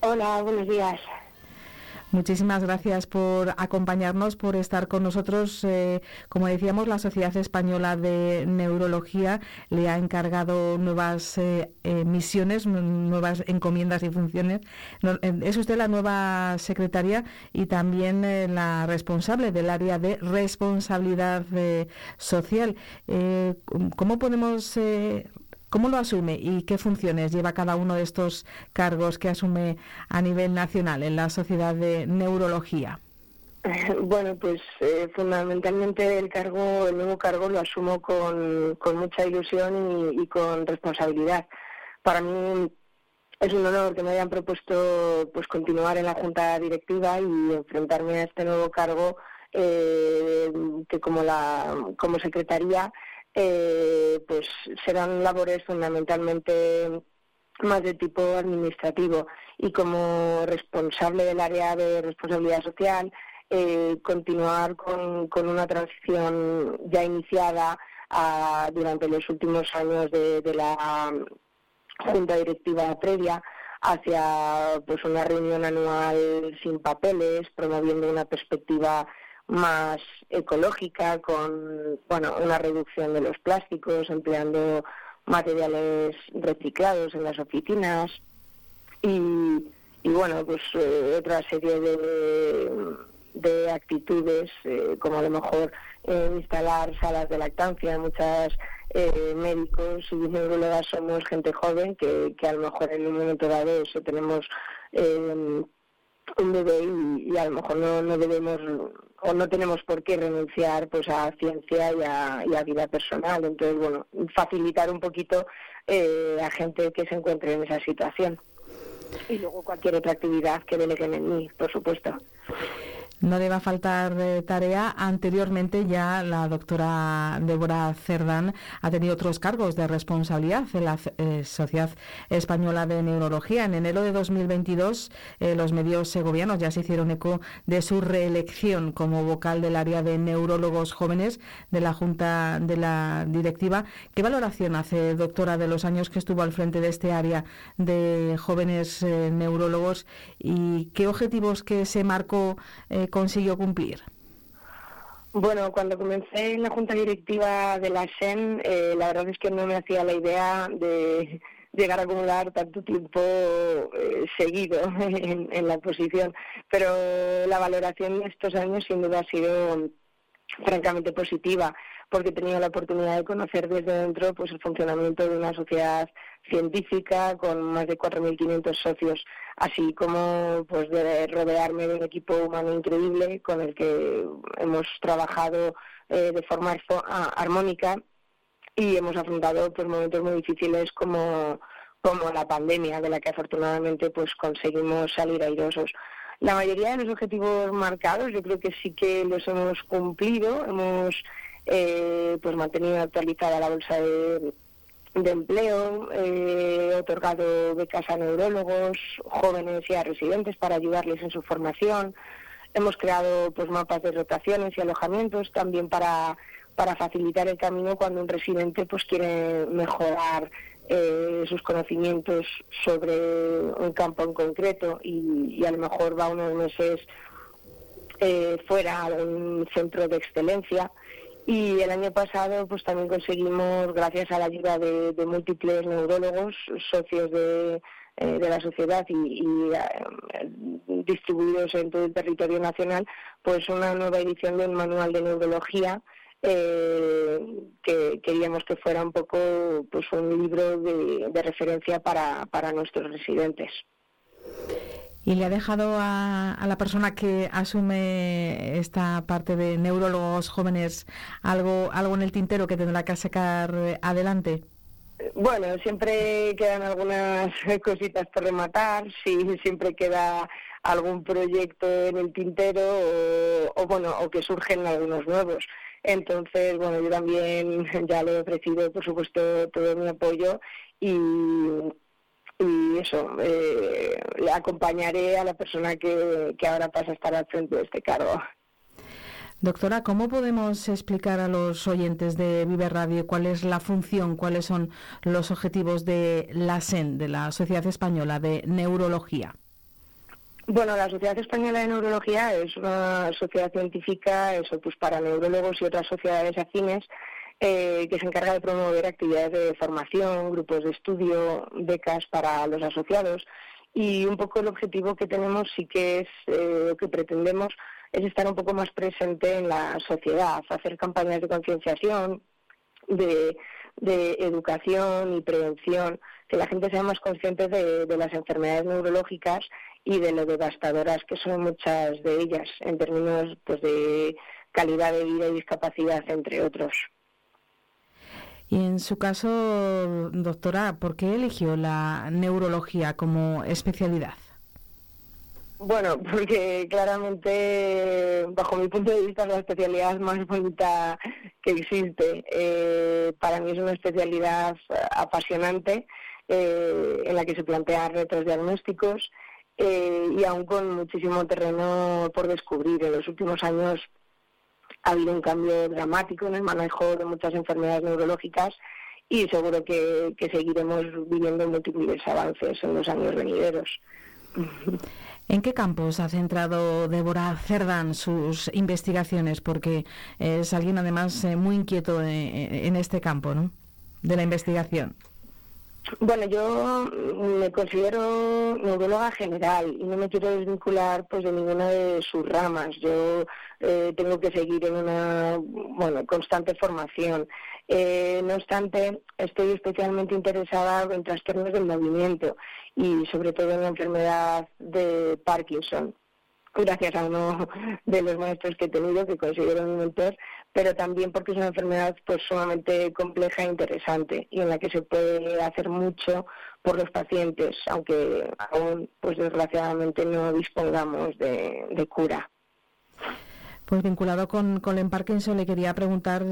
Hola, buenos días. Muchísimas gracias por acompañarnos, por estar con nosotros. Eh, como decíamos, la Sociedad Española de Neurología le ha encargado nuevas eh, eh, misiones, nuevas encomiendas y funciones. es usted la nueva secretaria y también la responsable del área de responsabilidad social. ¿Cómo podemos ¿Cómo lo asume y qué funciones lleva cada uno de estos cargos que asume a nivel nacional en la Sociedad de Neurología? Bueno, pues eh, fundamentalmente el cargo, el nuevo cargo lo asumo con, mucha ilusión y, con responsabilidad. Para mí es un honor que me hayan propuesto pues continuar en la junta directiva y enfrentarme a este nuevo cargo eh, que como la como secretaría eh, pues serán labores fundamentalmente más de tipo administrativo y como responsable del área de responsabilidad social eh, continuar con, una transición ya iniciada durante los últimos años de, la junta directiva previa hacia pues una reunión anual sin papeles promoviendo una perspectiva más ecológica, con bueno, una reducción de los plásticos, empleando materiales reciclados en las oficinas y, y bueno, pues eh, otra serie de, de actitudes, eh, como a lo mejor eh, instalar salas de lactancia. Muchas médicos y neurólogas somos gente joven que, que a lo mejor en un momento dado eso tenemos un bebé y, a lo mejor no, no debemos o no tenemos por qué renunciar pues a ciencia y a, vida personal. Entonces, bueno, facilitar un poquito eh, a gente que se encuentre en esa situación. Y luego cualquier otra actividad que deleguen en mí, por supuesto. No le va faltar eh, tarea. Anteriormente ya la doctora Débora Cerdán ha tenido otros cargos de responsabilidad en la eh, Sociedad Española de Neurología. En enero de 2022 eh, los medios segovianos ya se hicieron eco de su reelección como vocal del área de neurólogos jóvenes de la Junta de la Directiva. ¿Qué valoración hace, doctora, de los años que estuvo al frente de este área de jóvenes neurólogos y qué objetivos que se marcó? Consiguió cumplir? Bueno, cuando comencé en la junta directiva de la SEN, eh, la verdad es que no me hacía la idea de llegar a acumular tanto tiempo eh, seguido en, la posición, pero la valoración de estos años sin duda ha sido francamente positiva porque he tenido la oportunidad de conocer desde dentro pues el funcionamiento de una sociedad científica con más de 4.500 socios, así como pues de rodearme de un equipo humano increíble con el que hemos trabajado eh, de forma armónica y hemos afrontado pues momentos muy difíciles como como la pandemia de la que afortunadamente pues conseguimos salir airosos. La mayoría de los objetivos marcados yo creo que sí que los hemos cumplido, hemos eh, pues mantenido actualizada la bolsa de, empleo, eh, otorgado becas a neurólogos, jóvenes y a residentes para ayudarles en su formación. Hemos creado pues mapas de rotaciones y alojamientos también para, para facilitar el camino cuando un residente pues quiere mejorar eh, sus conocimientos sobre un campo en concreto y, a lo mejor va unos meses eh, fuera de un centro de excelencia. Y el año pasado pues también conseguimos, gracias a la ayuda de, múltiples neurólogos, socios de, eh, la sociedad y, eh, distribuidos en todo el territorio nacional, pues una nueva edición de un manual de neurología eh, que queríamos que fuera un poco pues un libro de, referencia para, para nuestros residentes. ¿Y le ha dejado a, la persona que asume esta parte de neurólogos jóvenes algo, algo en el tintero que tendrá que sacar adelante? Bueno, siempre quedan algunas cositas por rematar, sí, siempre queda algún proyecto en el tintero o, o, bueno, o que surgen algunos nuevos. Entonces, bueno, yo también ya le he ofrecido, por supuesto, todo mi apoyo y eso, eh, le acompañaré a la persona que, que ahora pasa a estar al frente de este cargo. Doctora, ¿cómo podemos explicar a los oyentes de Vive Radio cuál es la función, cuáles son los objetivos de la SEN, de la Sociedad Española de Neurología? Bueno, la Sociedad Española de Neurología es una sociedad científica, eso pues para neurólogos y otras sociedades afines eh, que se encarga de promover actividades de formación, grupos de estudio, becas para los asociados. Y un poco el objetivo que tenemos sí que es, eh, que pretendemos, es estar un poco más presente en la sociedad, hacer campañas de concienciación, de, educación y prevención, que la gente sea más consciente de, de, las enfermedades neurológicas y de lo devastadoras que son muchas de ellas en términos pues, de calidad de vida y discapacidad, entre otros. Y en su caso, doctora, ¿por qué eligió la neurología como especialidad? Bueno, porque claramente, bajo mi punto de vista, es la especialidad más bonita que existe. Eh, para mí es una especialidad apasionante eh, en la que se plantean retos diagnósticos eh, y aún con muchísimo terreno por descubrir. En los últimos años ha habido un cambio dramático en el manejo de muchas enfermedades neurológicas y seguro que, seguiremos viviendo múltiples avances en los años venideros. ¿En qué campos ha centrado Débora Cerdán sus investigaciones? Porque es alguien además eh, muy inquieto eh, en este campo ¿no? de la investigación. Bueno, yo me considero neuróloga general y no me quiero desvincular pues de ninguna de sus ramas. Yo eh, tengo que seguir en una bueno constante formación. Eh, no obstante, estoy especialmente interesada en trastornos del movimiento y sobre todo en la enfermedad de Parkinson gracias a uno de los maestros que he tenido, que considero mi mentor, pero también porque es una enfermedad pues sumamente compleja e interesante y en la que se puede hacer mucho por los pacientes, aunque aún pues desgraciadamente no dispongamos de cura. Pues vinculado con Colin Parkinson, le quería preguntar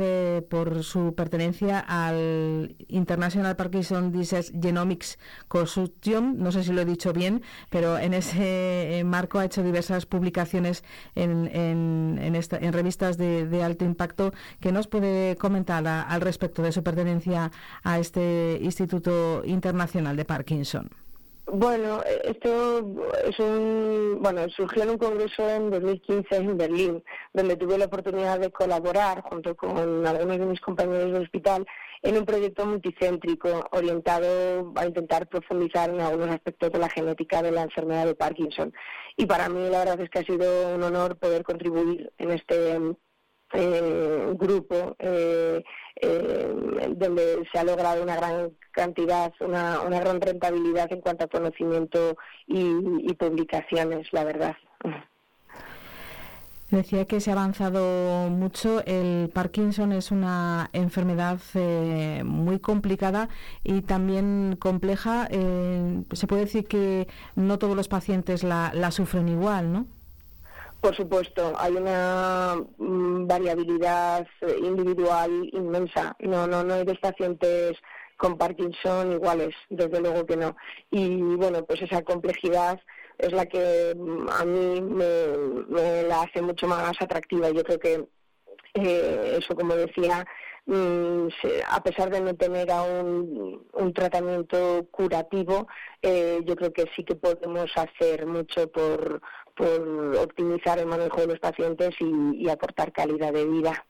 por su pertenencia al International Parkinson Disease Genomics Consortium. No sé si lo he dicho bien, pero en ese eh, marco ha hecho diversas publicaciones en, en, revistas de, alto impacto. ¿Qué nos puede comentar al respecto de su pertenencia a este Instituto Internacional de Parkinson? Bueno, esto es un, bueno, surgió en un congreso en 2015 en Berlín, donde tuve la oportunidad de colaborar junto con algunos de mis compañeros del hospital en un proyecto multicéntrico orientado a intentar profundizar en algunos aspectos de la genética de la enfermedad de Parkinson. Y para mí la verdad es que ha sido un honor poder contribuir en este eh, grupo eh, eh, donde se ha logrado una gran cantidad, una, una gran rentabilidad en cuanto a conocimiento y, publicaciones, la verdad. Decía que se ha avanzado mucho. El Parkinson es una enfermedad eh, muy complicada y también compleja. Eh, se puede decir que no todos los pacientes la, la sufren igual, ¿no? Por supuesto, hay una mm, variabilidad eh, individual inmensa. No, no, no hay dos pacientes con Parkinson iguales, desde luego que no. Y bueno, pues esa complejidad es la que mm, a mí me, la hace mucho más atractiva. Yo creo que eh, eso, como decía, mm, a pesar de no tener aún un tratamiento curativo, eh, yo creo que sí que podemos hacer mucho por, por optimizar el manejo de los pacientes y, aportar calidad de vida.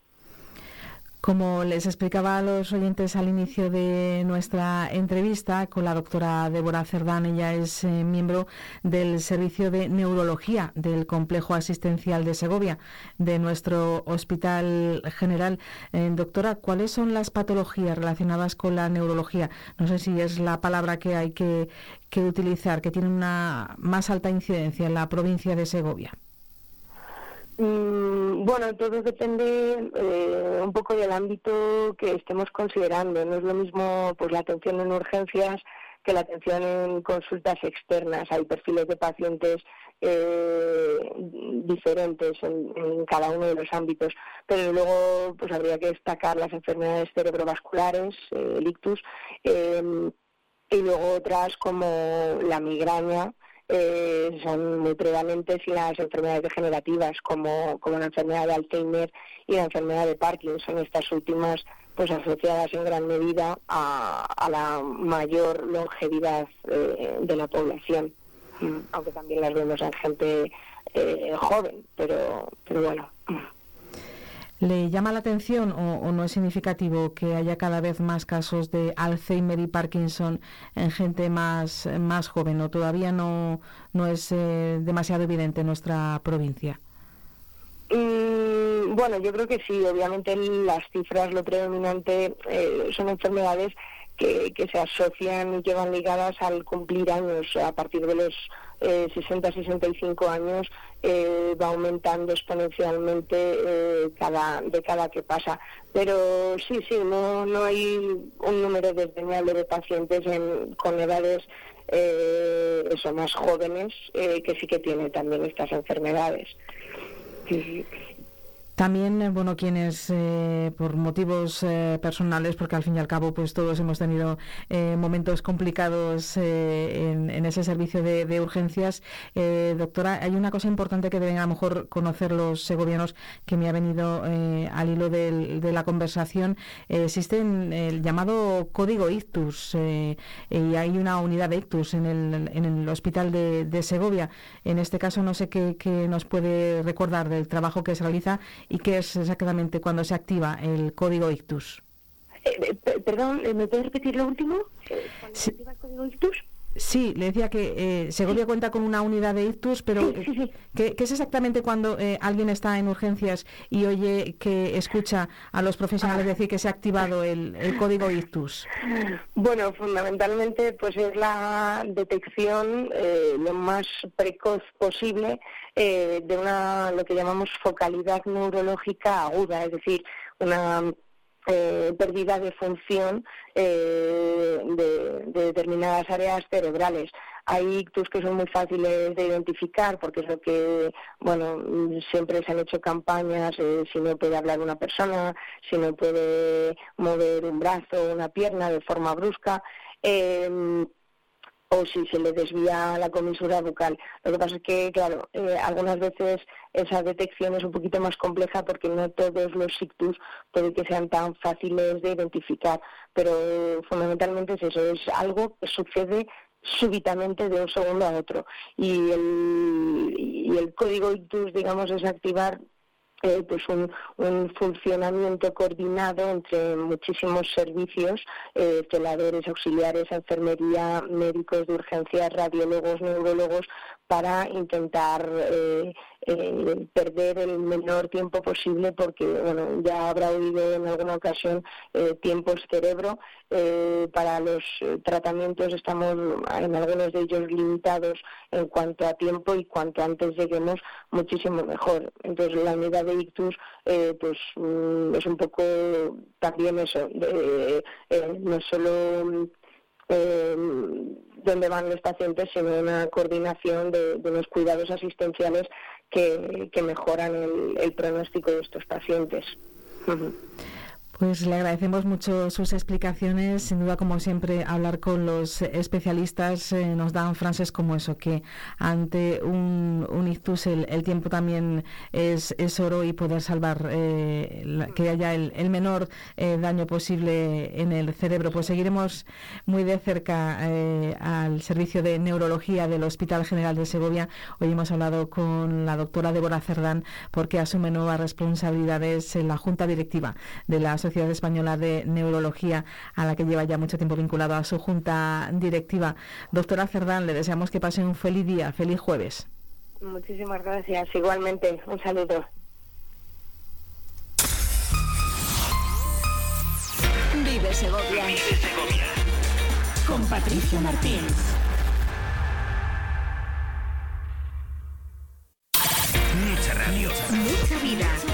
Como les explicaba a los oyentes al inicio de nuestra entrevista con la doctora Débora Cerdán, ella es eh, miembro del Servicio de Neurología del Complejo Asistencial de Segovia, de nuestro Hospital General. Eh, doctora, ¿cuáles son las patologías relacionadas con la neurología? No sé si es la palabra que hay que, que utilizar, que tiene una más alta incidencia en la provincia de Segovia. Mm, bueno, todo depende eh, un poco del ámbito que estemos considerando. No es lo mismo pues la atención en urgencias que la atención en consultas externas. Hay perfiles de pacientes eh, diferentes en, cada uno de los ámbitos, pero luego pues habría que destacar las enfermedades cerebrovasculares, eh, el ictus, em, y luego otras como la migraña, eh, son muy prevalentes las enfermedades degenerativas como, como la enfermedad de Alzheimer y la enfermedad de Parkinson, estas últimas pues asociadas en gran medida a, la mayor longevidad eh, de la población, mm, aunque también las vemos en gente eh, joven, pero, pero bueno. ¿Le llama la atención o, no es significativo que haya cada vez más casos de Alzheimer y Parkinson en gente más, más joven o todavía no, no es eh, demasiado evidente en nuestra provincia? Mm, bueno, yo creo que sí. Obviamente las cifras, lo predominante eh, son enfermedades que, que se asocian y que van ligadas al cumplir años a partir de los 60-65 años eh, va aumentando exponencialmente eh, cada década que pasa. Pero sí, sí, no, no hay un número desdeñable de pacientes con edades eh, eso, más jóvenes que sí que tienen también estas enfermedades. También, eh, bueno, quienes eh, por motivos eh, personales, porque al fin y al cabo, pues todos hemos tenido momentos complicados en, ese servicio de, urgencias. doctora, hay una cosa importante que deben a lo mejor conocer los segovianos que me ha venido al hilo de la conversación. existe el llamado código ictus y hay una unidad de ictus en el, en el hospital de, Segovia. En este caso, no sé qué, qué nos puede recordar del trabajo que se realiza y qué es exactamente cuando se activa el código ictus. Eh, eh, perdón, eh, ¿me puedes repetir lo último? ¿Cuándo se activa el código ictus? Sí, le decía que Segovia cuenta con una unidad de ictus, pero ¿qué, es exactamente cuando alguien está en urgencias y oye que escucha a los profesionales decir que se ha activado el, el, código ictus? Bueno, fundamentalmente pues es la detección lo más precoz posible eh, de una lo que llamamos focalidad neurológica aguda, es decir, una eh, pérdida de función eh, de, determinadas áreas cerebrales. Hay ictus que son muy fáciles de identificar porque es lo que, bueno, siempre se han hecho campañas, si no puede hablar una persona, si no puede mover un brazo o una pierna de forma brusca o si se le desvía la comisura bucal. Lo que pasa es que, claro, eh, algunas veces esa detección es un poquito más compleja porque no todos los ictus puede que sean tan fáciles de identificar, pero fundamentalmente es eso, es algo que sucede súbitamente de un segundo a otro. Y el, y el código ictus, digamos, es activar pues un, funcionamiento coordinado entre muchísimos servicios, eh, auxiliares, enfermería, médicos de urgencias, radiólogos, neurólogos, para intentar eh, eh, perder el menor tiempo posible porque bueno ya habrá oído en alguna ocasión eh, tiempos cerebro. Eh, para los tratamientos estamos en algunos de ellos limitados en cuanto a tiempo y cuanto antes lleguemos muchísimo mejor. Entonces la unidad de ictus pues mm, es un poco también eso no solo eh, donde van los pacientes, sino una coordinación de los cuidados asistenciales que, que mejoran el, el, pronóstico de estos pacientes. Pues le agradecemos mucho sus explicaciones. Sin duda, como siempre, hablar con los especialistas eh, nos dan frases como eso, que ante un, un ictus el, tiempo también es, es, oro y poder salvar eh, que haya el, menor eh, daño posible en el cerebro. Pues seguiremos muy de cerca al servicio de neurología del Hospital General de Segovia. Hoy hemos hablado con la doctora Débora Cerdán porque asume nuevas responsabilidades en la Junta Directiva de las Sociedad Española de Neurología, a la que lleva ya mucho tiempo vinculado a su junta directiva. Doctora Cerdán, le deseamos que pase un feliz día, feliz jueves. Muchísimas gracias. Igualmente, un saludo. Vive Segovia. Vive Segovia. Con Patricia Martín. Mucha radio. Mucha vida.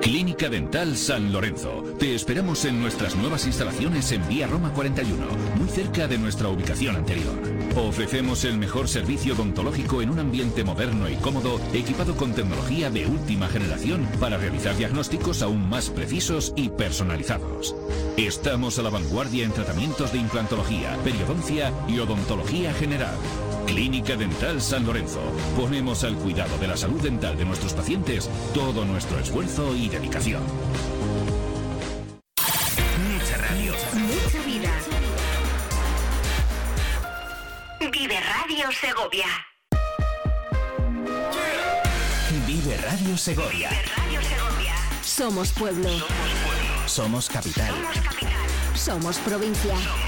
Clínica Dental San Lorenzo. Te esperamos en nuestras nuevas instalaciones en Vía Roma 41, muy cerca de nuestra ubicación anterior. Ofrecemos el mejor servicio odontológico en un ambiente moderno y cómodo, equipado con tecnología de última generación para realizar diagnósticos aún más precisos y personalizados. Estamos a la vanguardia en tratamientos de implantología, periodoncia y odontología general. Clínica Dental San Lorenzo. Ponemos al cuidado de la salud dental de nuestros pacientes todo nuestro esfuerzo y dedicación. Mucha radio. Mucha vida. Vive Radio Segovia. Vive Radio Segovia. Radio Segovia. Somos pueblo. Somos capital. Somos provincia. Known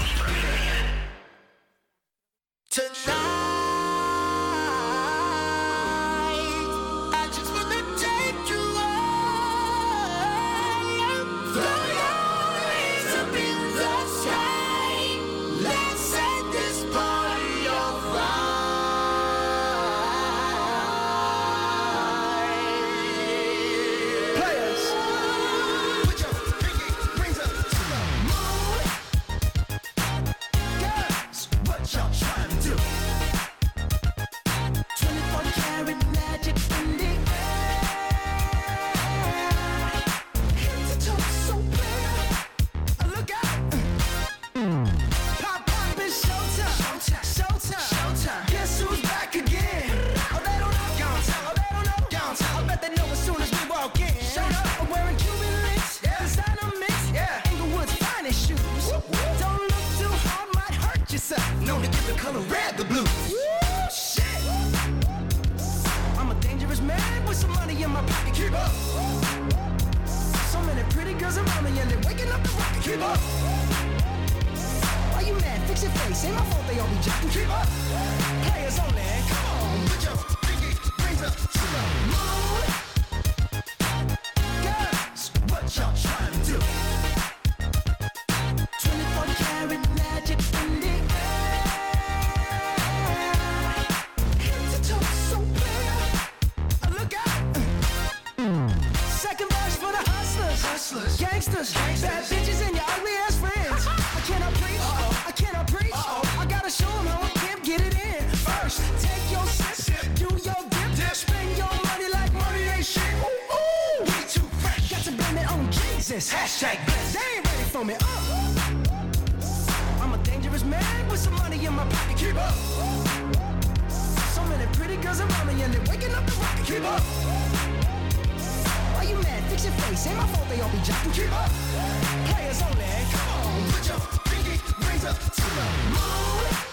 Got to blame it on Jesus. Hashtag blessed. They ain't ready for me. Uh. I'm a dangerous man with some money in my pocket. Keep up. So many pretty girls around me and they're waking up the rocket. Keep up. Why you mad? Fix your face. Ain't my fault they all be jocking. Keep up. Players only. Come on, put your pinky rings up to the moon.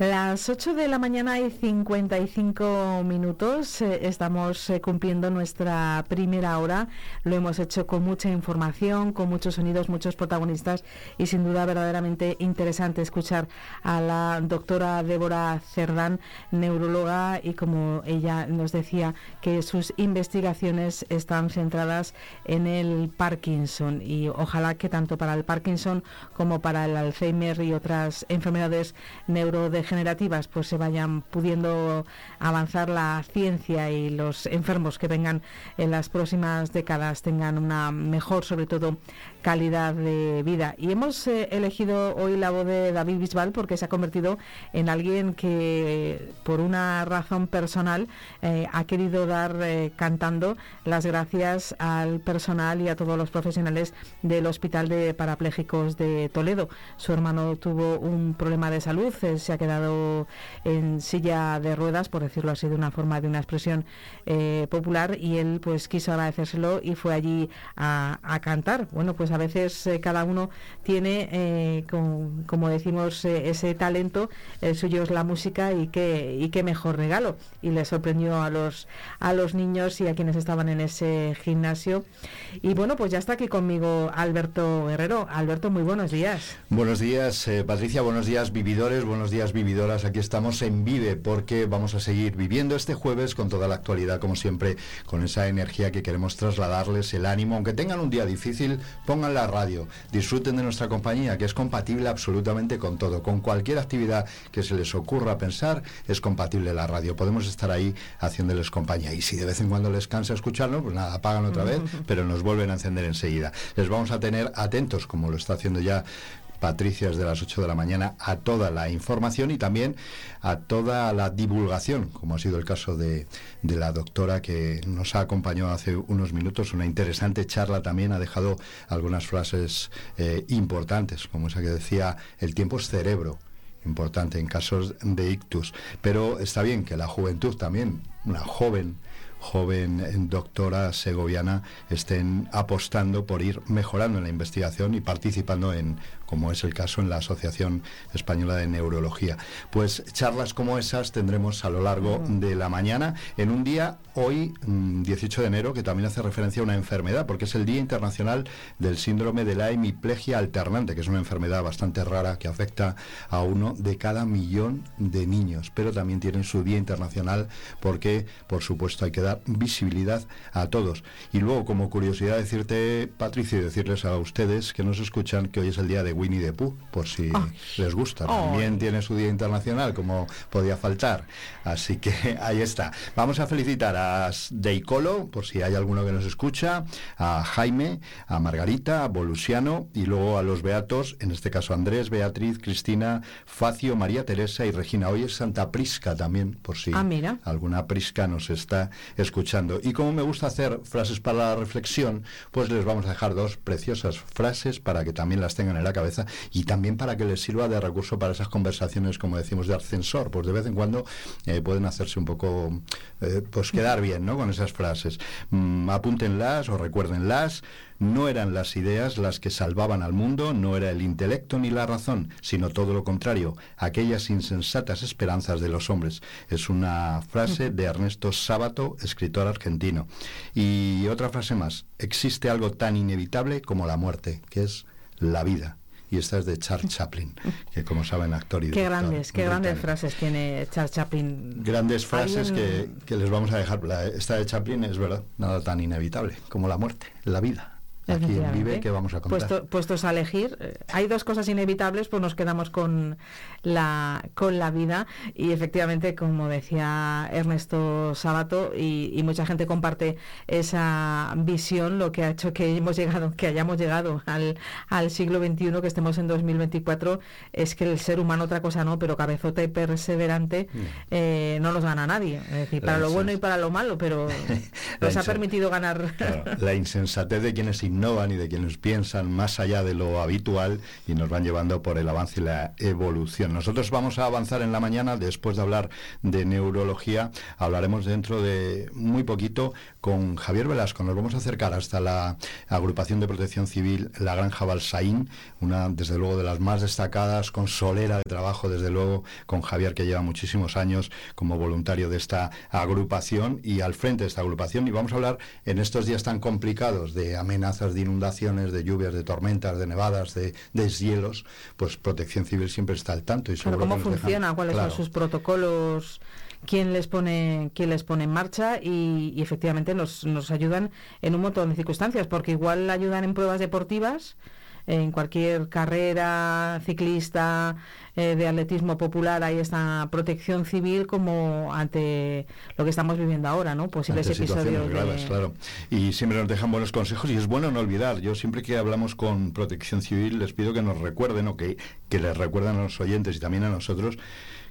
Las 8 de la mañana y 55 minutos eh, estamos eh, cumpliendo nuestra primera hora. Lo hemos hecho con mucha información, con muchos sonidos, muchos protagonistas y sin duda verdaderamente interesante escuchar a la doctora Débora Cerdán, neuróloga, y como ella nos decía que sus investigaciones están centradas en el Parkinson y ojalá que tanto para el Parkinson como para el Alzheimer y otras enfermedades neurodegenerativas generativas pues se vayan pudiendo avanzar la ciencia y los enfermos que vengan en las próximas décadas tengan una mejor sobre todo calidad de vida y hemos eh, elegido hoy la voz de David Bisbal porque se ha convertido en alguien que por una razón personal eh, ha querido dar eh, cantando las gracias al personal y a todos los profesionales del Hospital de Parapléjicos de Toledo. Su hermano tuvo un problema de salud, se ha quedado en silla de ruedas, por decirlo así de una forma, de una expresión popular, y él pues quiso agradecérselo y fue allí a, cantar. Bueno, pues a veces eh, cada uno tiene, eh, como decimos, ese talento, el suyo es la música y qué, y qué mejor regalo. Y le sorprendió a los, a los niños y a quienes estaban en ese gimnasio. Y bueno, pues ya está aquí conmigo Alberto Guerrero. Alberto, muy buenos días. Buenos días, Patricia, buenos días, vividores, buenos días, vividores aquí estamos en Vive porque vamos a seguir viviendo este jueves con toda la actualidad, como siempre, con esa energía que queremos trasladarles, el ánimo. Aunque tengan un día difícil, pongan la radio, disfruten de nuestra compañía, que es compatible absolutamente con todo. Con cualquier actividad que se les ocurra pensar, es compatible la radio. Podemos estar ahí haciéndoles compañía. Y si de vez en cuando les cansa escucharlo, pues nada, apagan otra vez, pero nos vuelven a encender enseguida. Les vamos a tener atentos, como lo está haciendo ya Patricias de las 8 de la mañana a toda la información y también a toda la divulgación, como ha sido el caso de, la doctora que nos ha acompañado hace unos minutos. Una interesante charla también ha dejado algunas frases eh, importantes, como esa que decía, el tiempo es cerebro importante en casos de ictus. Pero está bien que la juventud también, una joven joven doctora segoviana estén apostando por ir mejorando en la investigación y participando en como es el caso en la Asociación Española de Neurología. Pues charlas como esas tendremos a lo largo de la mañana en un día, hoy 18 mm, de enero, que también hace referencia a una enfermedad, porque es el Día Internacional del Síndrome de la Hemiplegia Alternante, que es una enfermedad bastante rara que afecta a uno de cada millón de niños, pero también tienen su Día Internacional porque, por supuesto, hay que dar visibilidad a todos. Y luego, como curiosidad, decirte, Patricia, y decirles a ustedes que nos escuchan que hoy es el día de Winnie the Pooh, por si les gusta. También tiene su Día Internacional, como podía faltar. Así que ahí está. Vamos a felicitar a Deicolo, por si hay alguno que nos escucha, a Jaime, a Margarita, a Volusiano y luego a los beatos, en este caso Andrés, Beatriz, Cristina, Facio, María Teresa y Regina. Hoy es Santa Prisca también, por si ah, alguna Prisca nos está escuchando. Y como me gusta hacer frases para la reflexión, pues les vamos a dejar dos preciosas frases para que también las tengan en la cabeza y también para que les sirva de recurso para esas conversaciones, como decimos, de ascensor. Pues de vez en cuando eh, pueden hacerse un poco, eh, pues quedar bien, ¿no? Con esas frases. Mm, apúntenlas o recuérdenlas. No eran las ideas las que salvaban al mundo, no era el intelecto ni la razón, sino todo lo contrario, aquellas insensatas esperanzas de los hombres. Es una frase de Ernesto Sábato, escritor argentino. Y otra frase más, existe algo tan inevitable como la muerte, que es la vida y esta es de Charles Chaplin, que como saben, actor y Qué grandes, qué grandes frases tiene Charles Chaplin. Grandes frases que, que, les vamos a dejar. esta de Chaplin es verdad, nada tan inevitable como la muerte, la vida aquí Vive que vamos a contar. puestos a elegir, eh, hay dos cosas inevitables, pues nos quedamos con la, con la vida y efectivamente, como decía Ernesto Sabato, y, mucha gente comparte esa visión, lo que ha hecho que hemos llegado, que hayamos llegado al, al siglo XXI, que estemos en 2024, es que el ser humano otra cosa no, pero cabezota y perseverante mm. eh, no nos gana nadie. Es decir, para lo bueno y para lo malo, pero nos ha permitido ganar. la insensatez de quienes ignoran innovan y de quienes piensan más allá de lo habitual y nos van llevando por el avance y la evolución. Nosotros vamos a avanzar en la mañana, después de hablar de neurología, hablaremos dentro de muy poquito con Javier Velasco. Nos vamos a acercar hasta la agrupación de protección civil La Granja Balsaín, una desde luego de las más destacadas, con solera de trabajo, desde luego, con Javier que lleva muchísimos años como voluntario de esta agrupación y al frente de esta agrupación. Y vamos a hablar en estos días tan complicados de amenazas de inundaciones, de lluvias, de tormentas, de nevadas, de deshielos, pues Protección Civil siempre está al tanto. Y seguro ¿Cómo que nos dejan- funciona? ¿Cuáles Claro. son sus protocolos? ¿Quién les pone, quién les pone en marcha? Y, y efectivamente nos, nos ayudan en un montón de circunstancias, porque igual ayudan en pruebas deportivas, en cualquier carrera ciclista eh, de atletismo popular hay esta protección civil como ante lo que estamos viviendo ahora, ¿no? Posibles Ante episodios graves, claro. Y siempre nos dejan buenos consejos y es bueno no olvidar. Yo siempre que hablamos con Protección Civil les pido que nos recuerden o que, que les recuerden a los oyentes y también a nosotros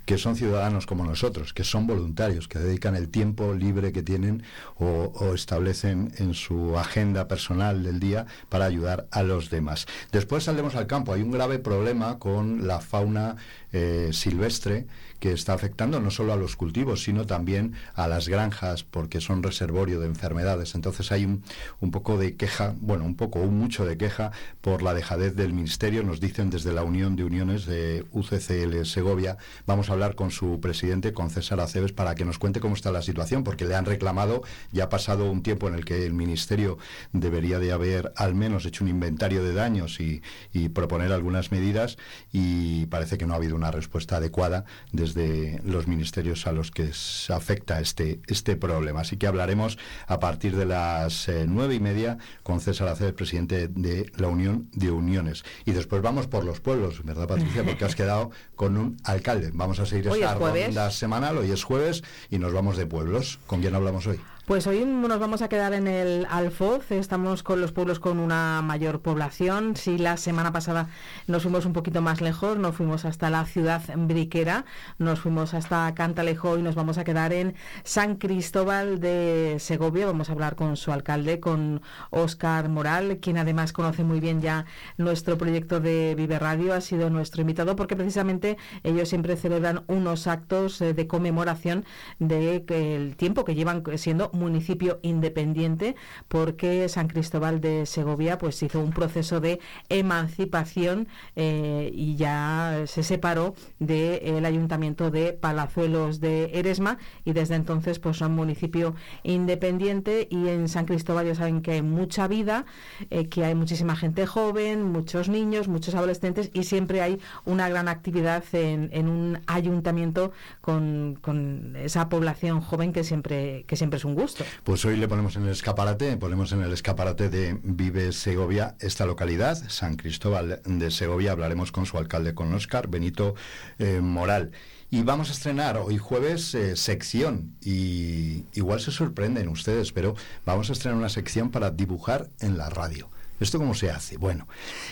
que son ciudadanos como nosotros, que son voluntarios, que dedican el tiempo libre que tienen o, establecen en su agenda personal del día para ayudar a los demás. Después saldremos al campo. Hay un grave problema con la fauna eh, silvestre que está afectando no solo a los cultivos, sino también a las granjas, porque son reservorio de enfermedades. Entonces hay un, un poco de queja, bueno, un poco, un mucho de queja por la dejadez del Ministerio. Nos dicen desde la Unión de Uniones de UCCL Segovia. Vamos a hablar con su presidente, con César Aceves, para que nos cuente cómo está la situación, porque le han reclamado, ya ha pasado un tiempo en el que el Ministerio debería de haber al menos hecho un inventario de daños y, y proponer algunas medidas, y parece que no ha habido una respuesta adecuada desde los ministerios a los que se afecta este, este problema. Así que hablaremos a partir de las eh, nueve y media con César Aceves, presidente de la Unión de Uniones. Y después vamos por los pueblos, ¿verdad, Patricia? Porque has quedado con un alcalde. Vamos a seguir es esta jueves. ronda semanal, hoy es jueves, y nos vamos de pueblos. ¿Con quién hablamos hoy? Pues hoy nos vamos a quedar en el Alfoz, estamos con los pueblos con una mayor población. Si la semana pasada nos fuimos un poquito más lejos, nos fuimos hasta la ciudad briquera, nos fuimos hasta Cantalejo y nos vamos a quedar en San Cristóbal de Segovia. Vamos a hablar con su alcalde, con Óscar Moral, quien además conoce muy bien ya nuestro proyecto de Vive Radio, ha sido nuestro invitado porque precisamente ellos siempre celebran unos actos eh, de conmemoración de que el tiempo que llevan siendo municipio independiente porque San Cristóbal de Segovia pues hizo un proceso de emancipación eh, y ya se separó del ayuntamiento de Palazuelos de Eresma y desde entonces pues son municipio independiente y en San Cristóbal ya saben que hay mucha vida, eh, que hay muchísima gente joven, muchos niños, muchos adolescentes y siempre hay una gran actividad en, en un ayuntamiento con, con esa población joven que siempre, que siempre es un gusto. Pues hoy le ponemos en el escaparate, ponemos en el escaparate de Vive Segovia esta localidad, San Cristóbal de Segovia. Hablaremos con su alcalde, con Óscar Benito eh, Moral. Y vamos a estrenar hoy jueves eh, sección y igual se sorprenden ustedes, pero vamos a estrenar una sección para dibujar en la radio. ¿Esto cómo se hace? Bueno,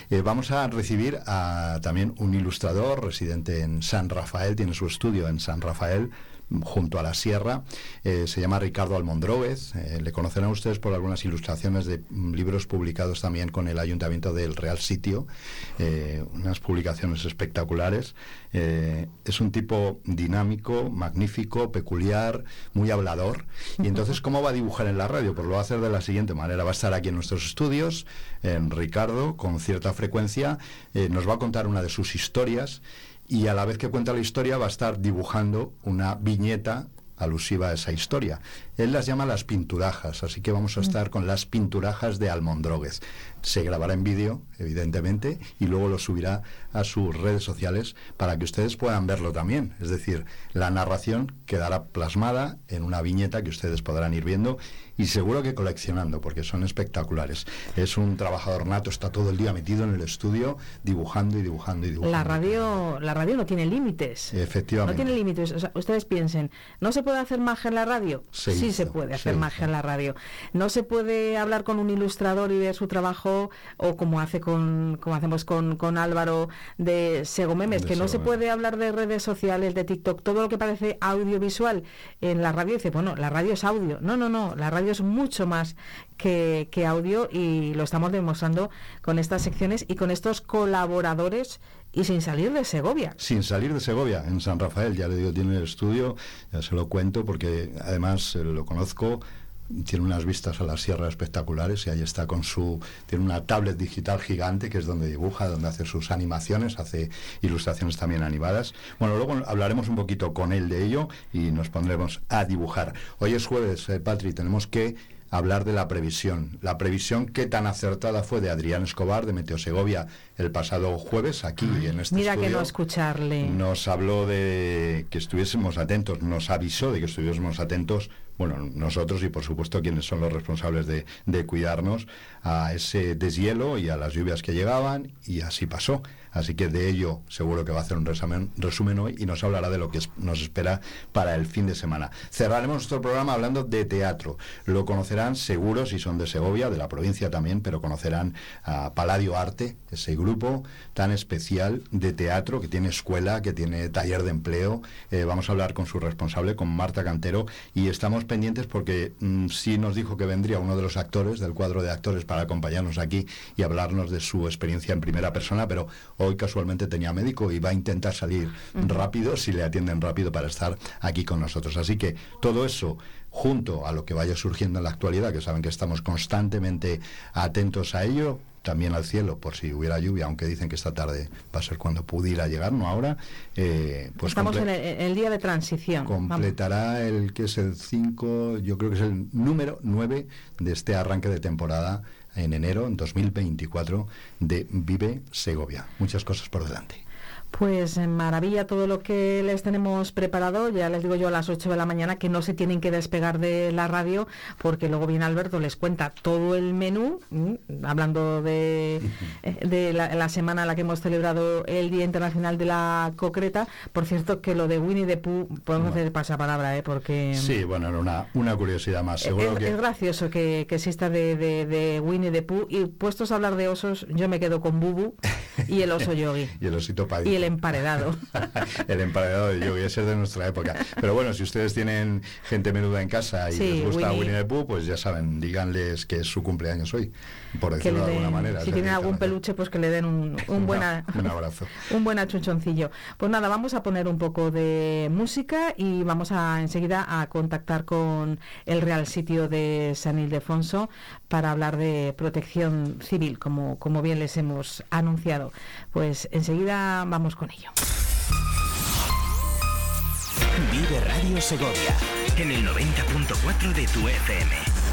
eh, vamos a recibir a también un ilustrador residente en San Rafael, tiene su estudio en San Rafael, junto a la sierra. Eh, se llama Ricardo Almondróvez. Eh, le conocerán ustedes por algunas ilustraciones de mm, libros publicados también con el Ayuntamiento del Real Sitio. Eh, unas publicaciones espectaculares. Es un tipo dinámico, magnífico, peculiar, muy hablador. Y entonces, ¿cómo va a dibujar en la radio? Pues lo va a hacer de la siguiente manera. Va a estar aquí en nuestros estudios, en Ricardo, con cierta frecuencia. Nos va a contar una de sus historias y a la vez que cuenta la historia va a estar dibujando una viñeta alusiva a esa historia. Él las llama las pinturajas, así que vamos a estar con las pinturajas de Almondróguez. Se grabará en vídeo, evidentemente, y luego lo subirá a sus redes sociales para que ustedes puedan verlo también. Es decir, la narración quedará plasmada en una viñeta que ustedes podrán ir viendo y seguro que coleccionando, porque son espectaculares. Es un trabajador nato, está todo el día metido en el estudio dibujando y dibujando y dibujando. La radio, la radio no tiene límites. No Efectivamente. tiene límites. O sea, ustedes piensen, ¿no se puede hacer magia en la radio? Se sí hizo, se puede hacer se magia en la radio. No se puede hablar con un ilustrador y ver su trabajo, o como hace con, como hacemos con, con Álvaro de Segomemes, De que no se Segomemes. puede hablar de redes sociales, de TikTok, todo lo que parece audiovisual en la radio. Dice, bueno, la radio es audio. No, no, no, la radio es mucho más que, que audio y lo estamos demostrando con estas secciones y con estos colaboradores y sin salir de Segovia. Sin salir de Segovia, en San Rafael, ya le digo, tiene el estudio, ya se lo cuento porque además eh, lo conozco, tiene unas vistas a la sierra espectaculares y ahí está con su tiene una tablet digital gigante que es donde dibuja donde hace sus animaciones hace ilustraciones también animadas bueno luego hablaremos un poquito con él de ello y nos pondremos a dibujar hoy es jueves eh, Patri tenemos que hablar de la previsión. La previsión que tan acertada fue de Adrián Escobar de Meteo Segovia el pasado jueves aquí en este Mira que estudio. no escucharle. Nos habló de que estuviésemos atentos, nos avisó de que estuviésemos atentos, bueno, nosotros y por supuesto quienes son los responsables de, de cuidarnos a ese deshielo y a las lluvias que llegaban y así pasó. Así que de ello seguro que va a hacer un resumen, resumen hoy y nos hablará de lo que nos espera para el fin de semana. Cerraremos nuestro programa hablando de teatro. Lo conocerán seguro si son de Segovia, de la provincia también, pero conocerán a Paladio Arte, ese grupo tan especial de teatro que tiene escuela, que tiene taller de empleo. Eh, vamos a hablar con su responsable, con Marta Cantero, y estamos pendientes porque mm, sí nos dijo que vendría uno de los actores del cuadro de actores para acompañarnos aquí y hablarnos de su experiencia en primera persona, pero casualmente tenía médico y va a intentar salir rápido, si le atienden rápido para estar aquí con nosotros. Así que todo eso junto a lo que vaya surgiendo en la actualidad, que saben que estamos constantemente atentos a ello, también al cielo, por si hubiera lluvia, aunque dicen que esta tarde va a ser cuando pudiera llegar, no ahora, eh, pues Estamos en el, día de transición. Vamos. completará el que es el 5, yo creo que es el número 9 de este arranque de temporada en enero, en 2024, de Vive Segovia. Muchas cosas por delante. Pues en maravilla todo lo que les tenemos preparado. Ya les digo yo a las 8 de la mañana que no se tienen que despegar de la radio porque luego viene Alberto, les cuenta todo el menú, mm, hablando de, eh, de la, la semana en la que hemos celebrado el Día Internacional de la Concreta. Por cierto, que lo de Winnie the Pooh, podemos hacer pasapalabra, ¿eh? porque... Sí, bueno, era una, una curiosidad más. Seguro Es, que es gracioso que, que exista de, de- de Winnie the Pooh y puestos a hablar de osos, yo me quedo con Bubu y el oso yogi y el osito Paddy. El emparedado. el emparedado de yogi, ese es de nuestra época. Pero bueno, si ustedes tienen gente menuda en casa y Sí, les gusta Winnie. Winnie the Pooh, pues ya saben, díganles que es su cumpleaños hoy, por decirlo de alguna manera. si tienen algún peluche, pues que le den un, un buena Un abrazo. un buen achuchoncillo. Pues nada, vamos a poner un poco de música y vamos a enseguida a contactar con el Real Sitio de San Ildefonso para hablar de protección civil, como, como bien les hemos anunciado. Pues enseguida vamos con ello. Vive Radio Segovia en el 90.4 de tu FM.